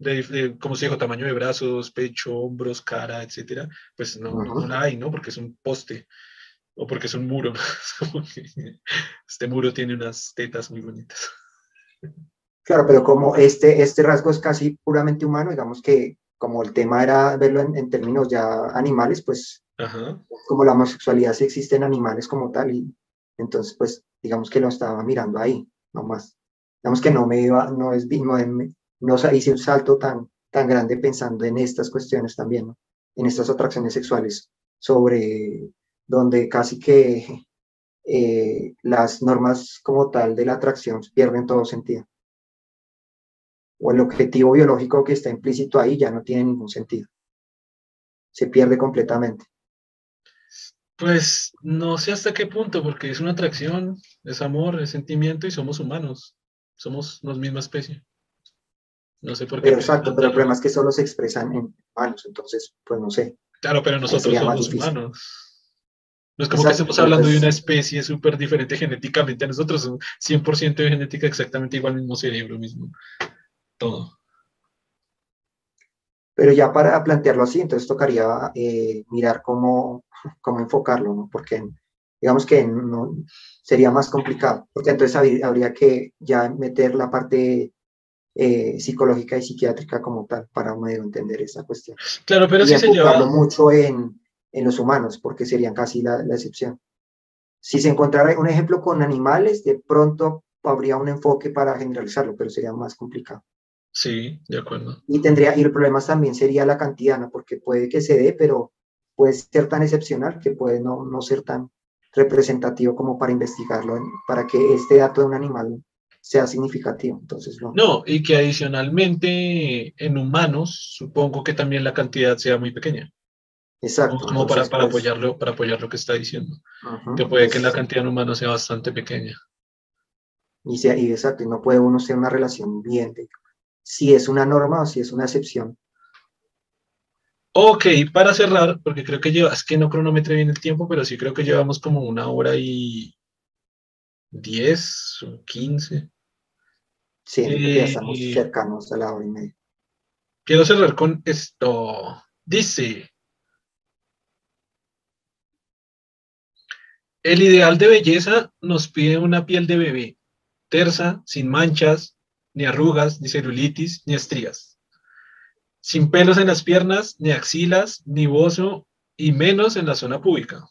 de, como se dijo, tamaño de brazos, pecho, hombros, cara, etcétera, pues no, no, la hay, ¿no? Porque es un poste o porque es un muro. este muro tiene unas tetas muy bonitas. Claro, pero como este, este rasgo es casi puramente humano, digamos que como el tema era verlo en, términos ya animales, pues como la homosexualidad sí existe en animales como tal, y entonces pues digamos que lo estaba mirando ahí, nomás. Digamos que no me iba, no es, no, no hice un salto tan, tan grande pensando en estas cuestiones también, en estas atracciones sexuales, sobre donde casi que eh, las normas como tal de la atracción pierden todo sentido. O el objetivo biológico que está implícito ahí ya no tiene ningún sentido. Se pierde completamente. Pues no sé hasta qué punto, porque es una atracción, es amor, es sentimiento y somos humanos. Somos la misma especie. No sé por qué. exacto, pero el problema es que solo se expresan en humanos, entonces, pues no sé. Claro, pero nosotros somos humanos. No es como que estemos hablando de una especie súper diferente genéticamente a nosotros, 100% de genética exactamente igual, mismo cerebro, mismo todo. Pero ya para plantearlo así, entonces tocaría eh, mirar cómo, cómo enfocarlo, ¿no? Porque digamos que no, sería más complicado, porque entonces habría que ya meter la parte eh, psicológica y psiquiátrica como tal para medio entender esa cuestión. Claro, pero y sí se lleva... mucho en, en, los humanos, porque serían casi la, la, excepción. Si se encontrara un ejemplo con animales, de pronto habría un enfoque para generalizarlo, pero sería más complicado. Sí, de acuerdo. Y tendría, y el problema también sería la cantidad, ¿no? Porque puede que se dé, pero puede ser tan excepcional que puede no, no ser tan representativo como para investigarlo, para que este dato de un animal sea significativo. Entonces, no. No, y que adicionalmente en humanos, supongo que también la cantidad sea muy pequeña. Exacto. Como para, para, pues apoyarlo, para apoyar lo que está diciendo. que puede que la cantidad en humanos sea bastante pequeña. Y, sea, y exacto, y no puede uno ser una relación bien de si es una norma o si es una excepción. Ok, para cerrar, porque creo que lleva, es que no cronometre bien el tiempo, pero sí creo que llevamos como una hora y 10 o 15. Sí, ya estamos cercanos a la hora y media. Quiero cerrar con esto. Dice, el ideal de belleza nos pide una piel de bebé, tersa, sin manchas, ni arrugas, ni celulitis, ni estrías. Sin pelos en las piernas, ni axilas, ni bozo, y menos en la zona pública.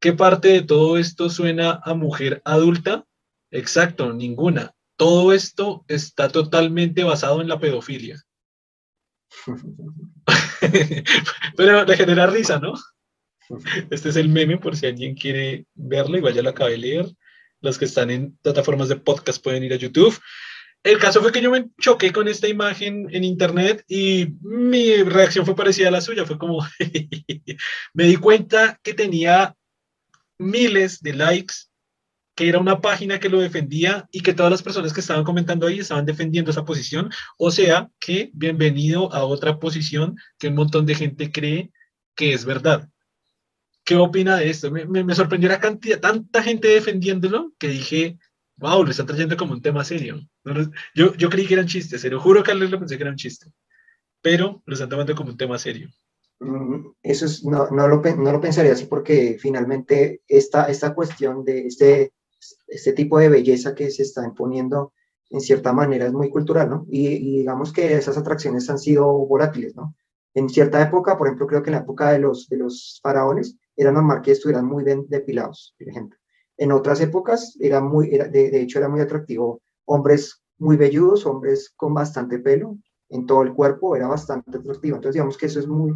¿Qué parte de todo esto suena a mujer adulta? Exacto, ninguna. Todo esto está totalmente basado en la pedofilia. Pero le genera risa, ¿no? Este es el meme por si alguien quiere verlo, igual ya lo acabé de leer. Los que están en plataformas de podcast pueden ir a YouTube. El caso fue que yo me choqué con esta imagen en internet y mi reacción fue parecida a la suya. Fue como, me di cuenta que tenía miles de likes, que era una página que lo defendía y que todas las personas que estaban comentando ahí estaban defendiendo esa posición. O sea, que bienvenido a otra posición que un montón de gente cree que es verdad. ¿Qué opina de esto? Me, me, sorprendió la cantidad, tanta gente defendiéndolo que dije, wow, lo están trayendo como un tema serio. Yo, yo creí que eran chistes, se lo juro que lo pensé que era un chiste, pero lo están tomando como un tema serio. Eso es, no, no, lo, no lo pensaría así porque finalmente esta, esta cuestión de este, este tipo de belleza que se está imponiendo en cierta manera es muy cultural, ¿no? Y, y, digamos que esas atracciones han sido volátiles, ¿no? En cierta época, por ejemplo, creo que en la época de los, de los faraones, era normal que estuvieran muy bien depilados, por ejemplo. En otras épocas, era muy, era, de, de, hecho, era muy atractivo hombres muy velludos, hombres con bastante pelo en todo el cuerpo, era bastante atractivo. Entonces, digamos que eso es muy,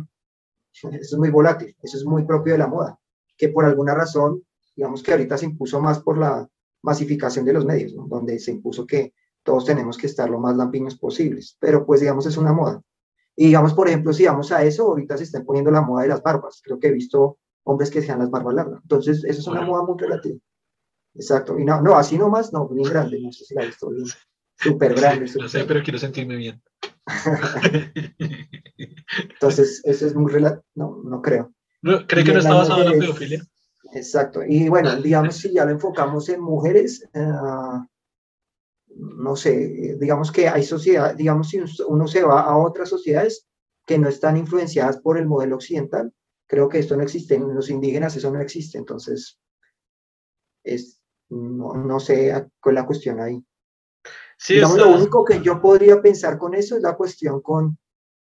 eso es muy volátil, eso es muy propio de la moda, que por alguna razón, digamos que ahorita se impuso más por la masificación de los medios, ¿no? donde se impuso que todos tenemos que estar lo más lampiños posibles, pero pues digamos es una moda. Y digamos, por ejemplo, si vamos a eso, ahorita se está poniendo la moda de las barbas. Creo que he visto hombres que sean las barbas largas. Entonces, eso es una moda muy relativa. Exacto. Y no, no, así nomás, no, ni grande, no sé si la he visto bien. Súper grande. no sé, pero quiero sentirme bien. Entonces, eso es muy relativo. No, no creo. No, ¿Cree que no está basado en la pedofilia? Exacto. Y bueno, digamos, si ya lo enfocamos en mujeres, uh, no sé, digamos que hay sociedades, digamos, si uno se va a otras sociedades que no están influenciadas por el modelo occidental, creo que esto no existe, en los indígenas eso no existe, entonces, es, no, no sé cuál es la cuestión ahí. Sí, digamos, lo único que yo podría pensar con eso es la cuestión con,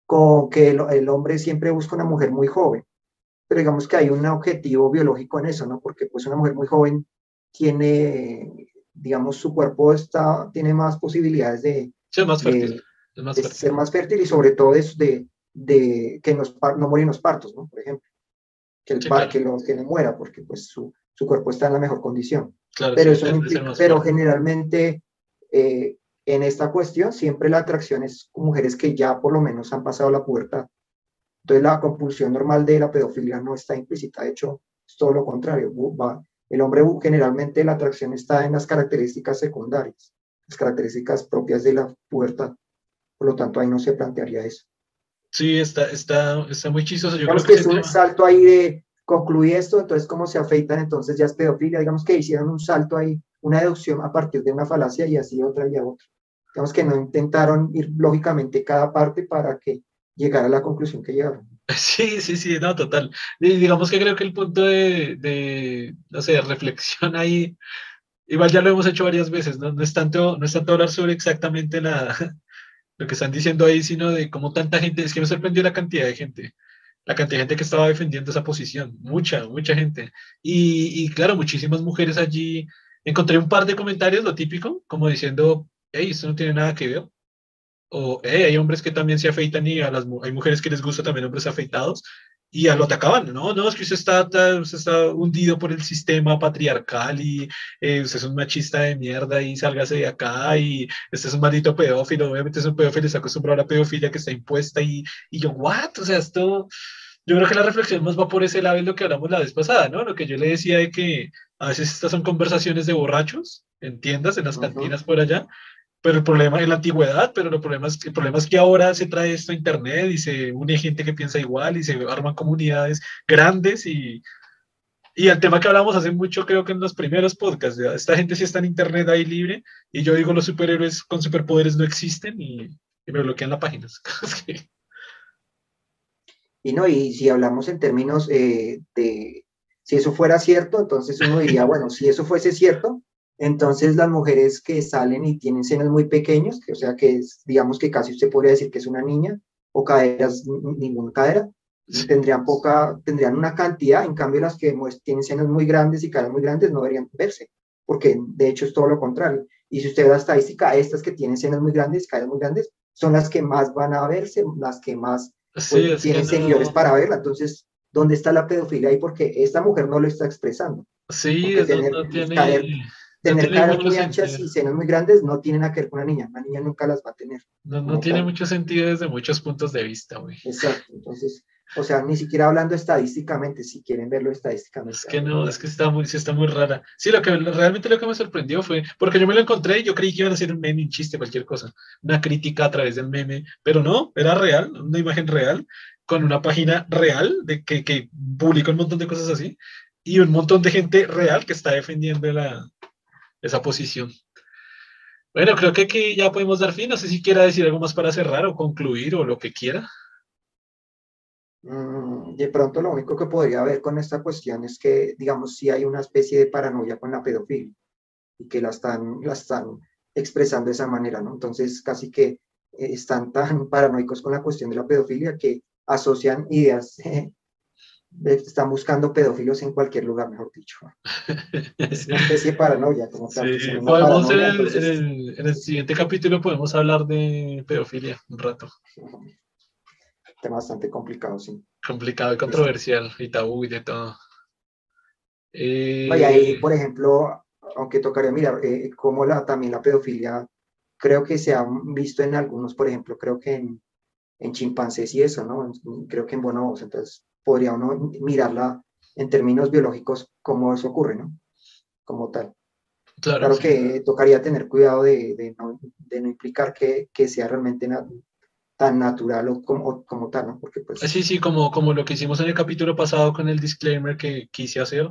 con que el, el, hombre siempre busca una mujer muy joven, pero digamos que hay un objetivo biológico en eso, ¿no? Porque pues una mujer muy joven tiene digamos, su cuerpo está, tiene más posibilidades de, ser más fértil, de, más fértil. ser más fértil y sobre todo de, de que nos, no morir en los partos, ¿no? Por ejemplo, que el sí, par, claro. que, lo, que no muera porque pues su, su, cuerpo está en la mejor condición. Claro, pero eso implica, pero generalmente eh, en esta cuestión siempre la atracción es mujeres que ya por lo menos han pasado la pubertad. Entonces la compulsión normal de la pedofilia no está implícita, de hecho es todo lo contrario, va, el hombre generalmente la atracción está en las características secundarias, las características propias de la pubertad. Por lo tanto, ahí no se plantearía eso. Sí, está, está, está muy chistoso. Yo digamos creo que, que es un salto ahí de concluir esto, entonces cómo se afeitan, entonces ya es pedofilia. Digamos que hicieron un salto ahí, una deducción a partir de una falacia y así otra y a otra. Digamos que no intentaron ir lógicamente cada parte para que llegara a la conclusión que llegaron. Sí, sí, sí, no, total. Digamos que creo que el punto de, de, no sé, reflexión ahí, igual ya lo hemos hecho varias veces, ¿no? No es tanto, no es tanto hablar sobre exactamente la, lo que están diciendo ahí, sino de cómo tanta gente, es que me sorprendió la cantidad de gente, la cantidad de gente que estaba defendiendo esa posición, mucha, mucha gente. Y, y claro, muchísimas mujeres allí. Encontré un par de comentarios, lo típico, como diciendo, hey, esto no tiene nada que ver o hey, hay hombres que también se afeitan y a las, hay mujeres que les gusta también hombres afeitados y a lo atacaban, no, no, es que usted está, usted está hundido por el sistema patriarcal y eh, usted es un machista de mierda y sálgase de acá y este es un maldito pedófilo, obviamente es un pedófilo, está acostumbrado a la pedofilia que está impuesta y, y yo, what, o sea, esto, yo creo que la reflexión más va por ese lado, es lo que hablamos la vez pasada, ¿no? Lo que yo le decía de que a veces estas son conversaciones de borrachos en tiendas, en las cantinas por allá, pero el problema es la antigüedad, pero el problema, es, el problema es que ahora se trae esto a Internet y se une gente que piensa igual y se arman comunidades grandes y, y el tema que hablamos hace mucho, creo que en los primeros podcasts, ¿ya? esta gente sí está en Internet ahí libre y yo digo los superhéroes con superpoderes no existen y, y me bloquean la página. y no, y si hablamos en términos eh, de, si eso fuera cierto, entonces uno diría, bueno, si eso fuese cierto, entonces las mujeres que salen y tienen senos muy pequeños, que, o sea que es, digamos que casi usted podría decir que es una niña, o caderas, ninguna cadera, tendrían poca, tendrían una cantidad, en cambio las que tienen senos muy grandes y caderas muy grandes no deberían verse, porque de hecho es todo lo contrario. Y si usted ve la estadística, estas que tienen senos muy grandes, caderas muy grandes, son las que más van a verse, las que más sí, pues, tienen no... seguidores para verla. Entonces, ¿dónde está la pedofilia ahí? Porque esta mujer no lo está expresando. Sí, eso no tiene... Caer, tener caras muy anchas y senos muy grandes no tienen a que ver con una niña. Una niña nunca las va a tener. No, no tiene mucho sentido desde muchos puntos de vista, güey. Exacto. Entonces, o sea, ni siquiera hablando estadísticamente, si quieren verlo estadísticamente. Es que no, es que está muy, sí está muy rara. Sí, lo que realmente lo que me sorprendió fue, porque yo me lo encontré y yo creí que iban a ser un meme, un chiste, cualquier cosa, una crítica a través del meme, pero no, era real, una imagen real, con una página real de que, que publicó un montón de cosas así, y un montón de gente real que está defendiendo la, esa posición. Bueno, creo que aquí ya podemos dar fin. No sé si quiera decir algo más para cerrar o concluir o lo que quiera. Mm, de pronto lo único que podría haber con esta cuestión es que, digamos, si hay una especie de paranoia con la pedofilia y que la están, la están expresando de esa manera, ¿no? Entonces, casi que eh, están tan paranoicos con la cuestión de la pedofilia que asocian ideas, están buscando pedófilos en cualquier lugar, mejor dicho. Es una especie de paranoia. Como tal, podemos en, el, en el siguiente capítulo podemos hablar de pedofilia un rato tema bastante complicado, sí. Complicado y controversial, y tabú y de todo. Eh... ahí, por ejemplo, aunque tocaría mirar eh, cómo la, también la pedofilia, creo que se ha visto en algunos, por ejemplo, creo que en, en chimpancés y eso, ¿no? Creo que en bonobos, entonces podría uno mirarla en términos biológicos cómo eso ocurre, ¿no? Como tal. Claro, que tocaría tener cuidado de, de, no, de no, implicar que, que sea realmente tan natural como, como tal, ¿no? Porque pues... Sí, sí, como, como lo que hicimos en el capítulo pasado con el disclaimer que quise hacer,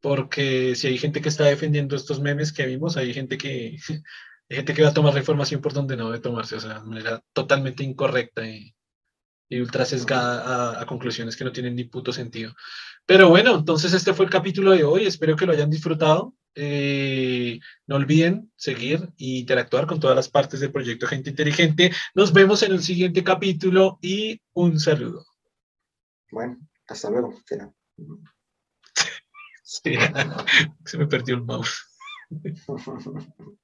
porque si hay gente que está defendiendo estos memes que vimos, hay gente que, hay gente que va a tomar la información por donde no debe tomarse, o sea, de manera totalmente incorrecta y, y ultra sesgada a, a, conclusiones que no tienen ni puto sentido. Pero bueno, entonces este fue el capítulo de hoy, espero que lo hayan disfrutado. Eh, no olviden seguir e interactuar con todas las partes del proyecto Gente Inteligente. Nos vemos en el siguiente capítulo y un saludo. Bueno, hasta luego. Se me perdió el mouse.